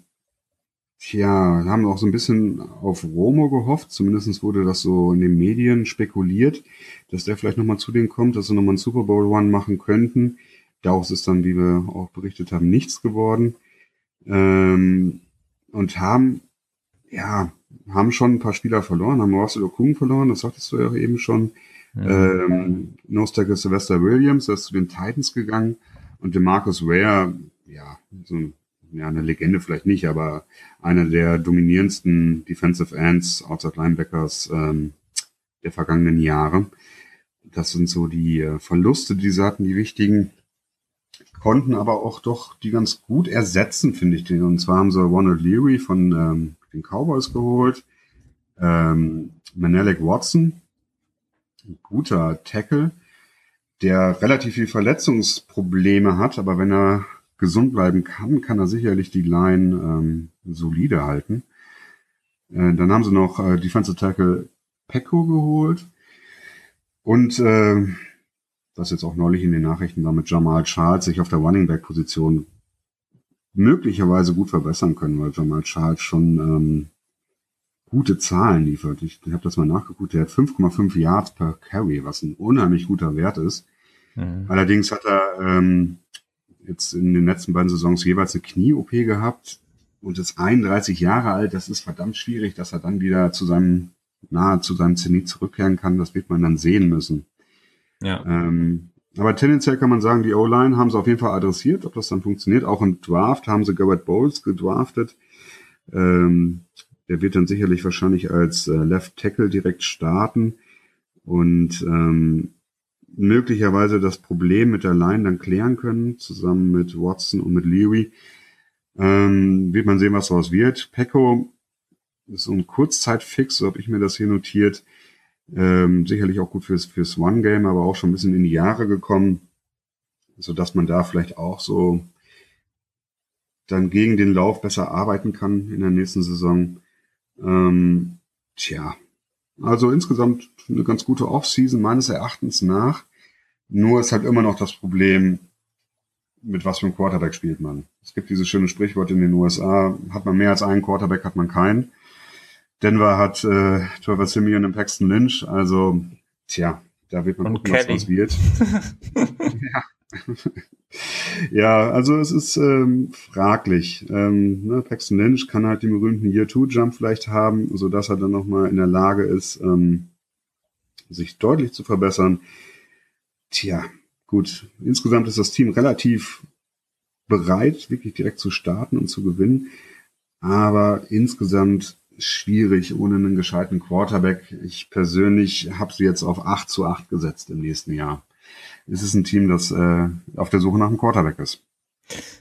A: tja, haben auch so ein bisschen auf Romo gehofft. Zumindest wurde das so in den Medien spekuliert, dass der vielleicht nochmal zu denen kommt, dass sie nochmal einen Super Bowl One machen könnten. Daraus ist dann, wie wir auch berichtet haben, nichts geworden. Ähm, und haben, ja, haben schon ein paar Spieler verloren, haben Russell Okung verloren, das sagtest du ja auch eben schon. Ja. Ähm, Nostagger Sylvester Williams, der ist zu den Titans gegangen und der Marcus Ware, ja, so ein, ja, eine Legende vielleicht nicht, aber einer der dominierendsten Defensive Ends, Outside Linebackers ähm, der vergangenen Jahre. Das sind so die äh, Verluste, die sie hatten, die wichtigen konnten aber auch doch die ganz gut ersetzen, finde ich. Den. Und zwar haben sie Ronald Leary von ähm, den Cowboys geholt, ähm, Manelek Watson, ein guter Tackle, der relativ viel Verletzungsprobleme hat, aber wenn er gesund bleiben kann, kann er sicherlich die Line ähm, solide halten. Äh, dann haben sie noch äh, Defensive Tackle Pecco geholt und äh, das jetzt auch neulich in den Nachrichten war mit Jamal Charles, sich auf der Running Back Position möglicherweise gut verbessern können, weil Jamal Charles schon ähm, gute Zahlen liefert. Ich, ich habe das mal nachgeguckt, der hat 5,5 Yards per Carry, was ein unheimlich guter Wert ist. Mhm. Allerdings hat er ähm, jetzt in den letzten beiden Saisons jeweils eine Knie-OP gehabt und ist 31 Jahre alt. Das ist verdammt schwierig, dass er dann wieder zu seinem, nahe zu seinem Zenit zurückkehren kann. Das wird man dann sehen müssen. Ja. Ähm, aber tendenziell kann man sagen, die O-Line haben sie auf jeden Fall adressiert, ob das dann funktioniert. Auch im Draft haben sie Garrett Bowles gedraftet. Ähm, der wird dann sicherlich wahrscheinlich als äh, Left Tackle direkt starten und ähm, möglicherweise das Problem mit der Line dann klären können, zusammen mit Watson und mit Leary. Ähm, wird man sehen, was daraus wird. Pecco ist so ein Kurzzeitfix, so habe ich mir das hier notiert. Ähm, sicherlich auch gut fürs, fürs One-Game, aber auch schon ein bisschen in die Jahre gekommen, so dass man da vielleicht auch so dann gegen den Lauf besser arbeiten kann in der nächsten Saison. Ähm, tja, also insgesamt eine ganz gute Offseason meines Erachtens nach. Nur ist halt immer noch das Problem, mit was für einem Quarterback spielt man. Es gibt dieses schöne Sprichwort in den USA, hat man mehr als einen Quarterback, hat man keinen. Denver hat äh, Trevor Simeon und Paxton Lynch, also tja, da wird man und gucken, Kelly. was was wird. [laughs] ja. [laughs] ja, also es ist ähm, fraglich. Ähm, ne, Paxton Lynch kann halt den berühmten Year-Two-Jump vielleicht haben, so dass er dann nochmal in der Lage ist, ähm, sich deutlich zu verbessern. Tja, gut. Insgesamt ist das Team relativ bereit, wirklich direkt zu starten und zu gewinnen. Aber insgesamt schwierig ohne einen gescheiten Quarterback. Ich persönlich habe sie jetzt auf 8 zu 8 gesetzt im nächsten Jahr ist es ein Team, das äh, auf der Suche nach einem Quarterback ist.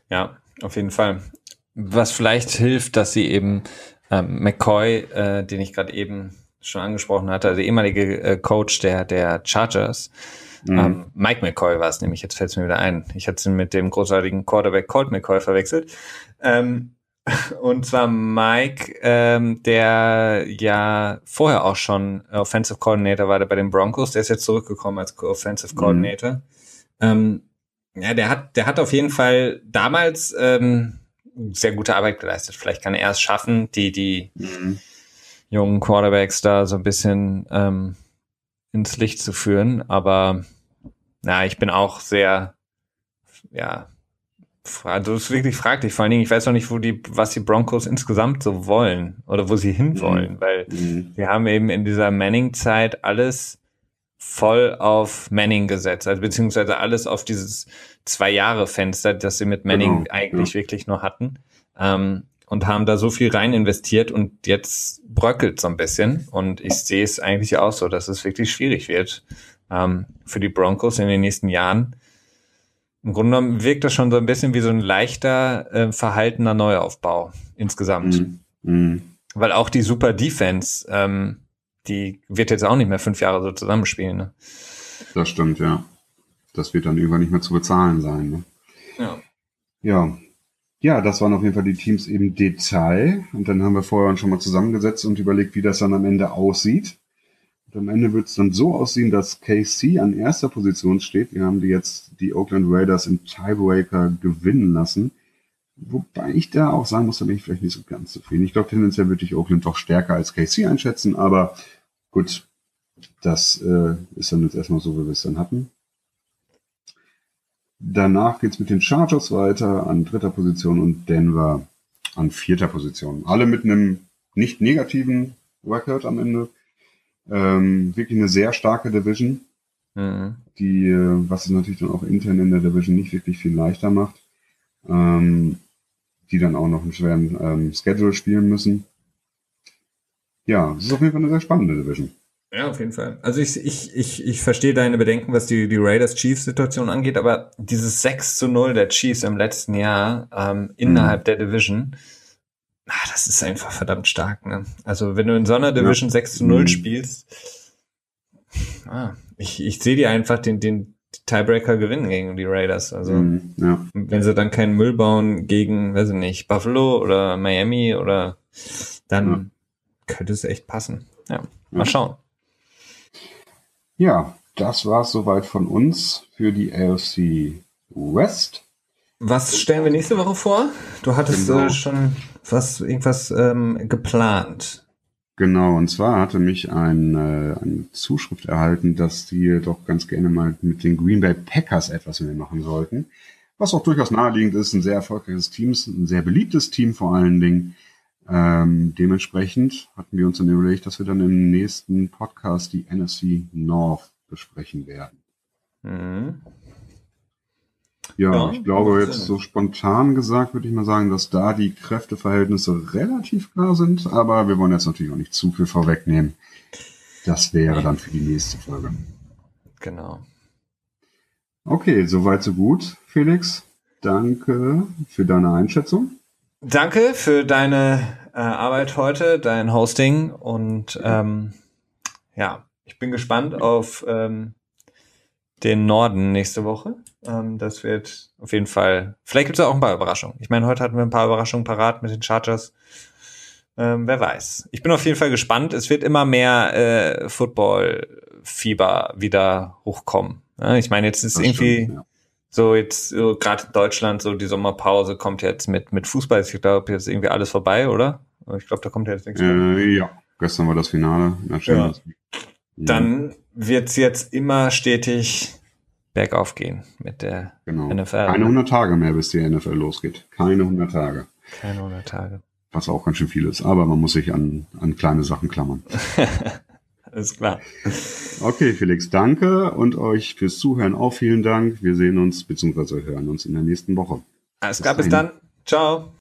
B: Ja, auf jeden Fall. Was vielleicht hilft, dass sie eben ähm, McCoy, äh, den ich gerade eben schon angesprochen hatte, also der ehemalige äh, Coach der, der Chargers, mhm. ähm, Mike McCoy war es nämlich, jetzt fällt es mir wieder ein. Ich hatte ihn mit dem großartigen Quarterback Colt McCoy verwechselt. Ähm, und zwar Mike, ähm, der ja vorher auch schon Offensive Coordinator war der bei den Broncos. Der ist jetzt zurückgekommen als Offensive mhm. Coordinator. Mhm. Ähm, ja, der hat, der hat auf jeden Fall damals ähm, sehr gute Arbeit geleistet. Vielleicht kann er es schaffen, die, die mhm. jungen Quarterbacks da so ein bisschen ähm, ins Licht zu führen. Aber na, ich bin auch sehr, ja, also das ist wirklich fraglich. Vor allen Dingen, ich weiß noch nicht, wo die, was die Broncos insgesamt so wollen oder wo sie hinwollen, mhm. weil mhm. wir haben eben in dieser Manning-Zeit alles voll auf Manning gesetzt, also beziehungsweise alles auf dieses Zwei-Jahre-Fenster, das sie mit Manning genau, eigentlich ja. wirklich nur hatten. Ähm, und haben da so viel rein investiert und jetzt bröckelt so ein bisschen. Und ich sehe es eigentlich auch so, dass es wirklich schwierig wird ähm, für die Broncos in den nächsten Jahren im Grunde genommen wirkt das schon so ein bisschen wie so ein leichter, äh, verhaltener Neuaufbau insgesamt. Mhm. Mhm. Weil auch die Super Defense, ähm, die wird jetzt auch nicht mehr fünf Jahre so zusammenspielen. Ne?
A: Das stimmt, ja. Das wird dann irgendwann nicht mehr zu bezahlen sein. Ne? Ja. Ja. Ja, das waren auf jeden Fall die Teams im Detail. Und dann haben wir vorher schon mal zusammengesetzt und überlegt, wie das dann am Ende aussieht. Und am Ende wird es dann so aussehen, dass KC an erster Position steht. Wir haben die jetzt die Oakland Raiders im Tiebreaker gewinnen lassen. Wobei ich da auch sagen muss, da bin ich vielleicht nicht so ganz zufrieden. Ich glaube, tendenziell würde ich Oakland doch stärker als KC einschätzen, aber gut, das äh, ist dann jetzt erstmal so, wie wir es dann hatten. Danach geht's mit den Chargers weiter an dritter Position und Denver an vierter Position. Alle mit einem nicht negativen Record am Ende. Ähm, wirklich eine sehr starke Division, mhm. die, äh, was es natürlich dann auch intern in der Division nicht wirklich viel leichter macht, ähm, die dann auch noch einen schweren ähm, Schedule spielen müssen. Ja, es ist auf jeden Fall eine sehr spannende Division.
B: Ja, auf jeden Fall. Also ich, ich, ich, ich verstehe deine Bedenken, was die, die Raiders-Chiefs-Situation angeht, aber dieses 6 zu 0 der Chiefs im letzten Jahr ähm, innerhalb mhm. der Division, ah, das ist einfach verdammt stark. Ne? Also wenn du in so einer Division ja. 6 zu 0 mhm. spielst, ah, ich, ich sehe dir einfach den, den Tiebreaker gewinnen gegen die Raiders. Also mhm. ja. wenn sie dann keinen Müll bauen gegen, weiß ich nicht, Buffalo oder Miami oder dann ja. könnte es echt passen. Ja, mal schauen.
A: Ja, das war es soweit von uns für die AFC West.
B: Was stellen wir nächste Woche vor? Du hattest genau. äh, schon was, irgendwas ähm, geplant.
A: Genau, und zwar hatte mich ein, äh, eine Zuschrift erhalten, dass die doch ganz gerne mal mit den Green Bay Packers etwas mehr machen sollten. was auch durchaus naheliegend ist, ein sehr erfolgreiches Team, ein sehr beliebtes Team vor allen Dingen. Ähm, dementsprechend hatten wir uns dann überlegt, dass wir dann im nächsten Podcast die NFC North besprechen werden. Mhm. Ja, ja, ich glaube jetzt so spontan gesagt würde ich mal sagen, dass da die Kräfteverhältnisse relativ klar sind, aber wir wollen jetzt natürlich auch nicht zu viel vorwegnehmen. Das wäre dann für die nächste Folge.
B: Genau.
A: Okay, soweit so gut, Felix. Danke für deine Einschätzung.
B: Danke für deine äh, Arbeit heute, dein Hosting und ähm, ja, ich bin gespannt auf ähm, den Norden nächste Woche. Ähm, das wird auf jeden Fall. Vielleicht gibt es auch ein paar Überraschungen. Ich meine, heute hatten wir ein paar Überraschungen parat mit den Chargers. Ähm, wer weiß. Ich bin auf jeden Fall gespannt. Es wird immer mehr äh, Football-Fieber wieder hochkommen. Ja, ich meine, jetzt ist das irgendwie stimmt, ja. so jetzt so, gerade in Deutschland so die Sommerpause kommt jetzt mit mit Fußball. Ich glaube, jetzt ist irgendwie alles vorbei, oder? Ich glaube, da kommt jetzt nichts
A: mehr. Äh, ja, gestern war das Finale.
B: Ja. Dann wird's jetzt immer stetig bergauf gehen mit der
A: genau. NFL. Keine 100 Tage mehr, bis die NFL losgeht. Keine 100 Tage.
B: Keine 100 Tage.
A: Was auch ganz schön viel ist. Aber man muss sich an, an kleine Sachen klammern. [laughs]
B: Alles klar.
A: Okay, Felix, danke und euch fürs Zuhören auch vielen Dank. Wir sehen uns bzw. hören uns in der nächsten Woche.
B: Alles klar, bis dann. Ciao.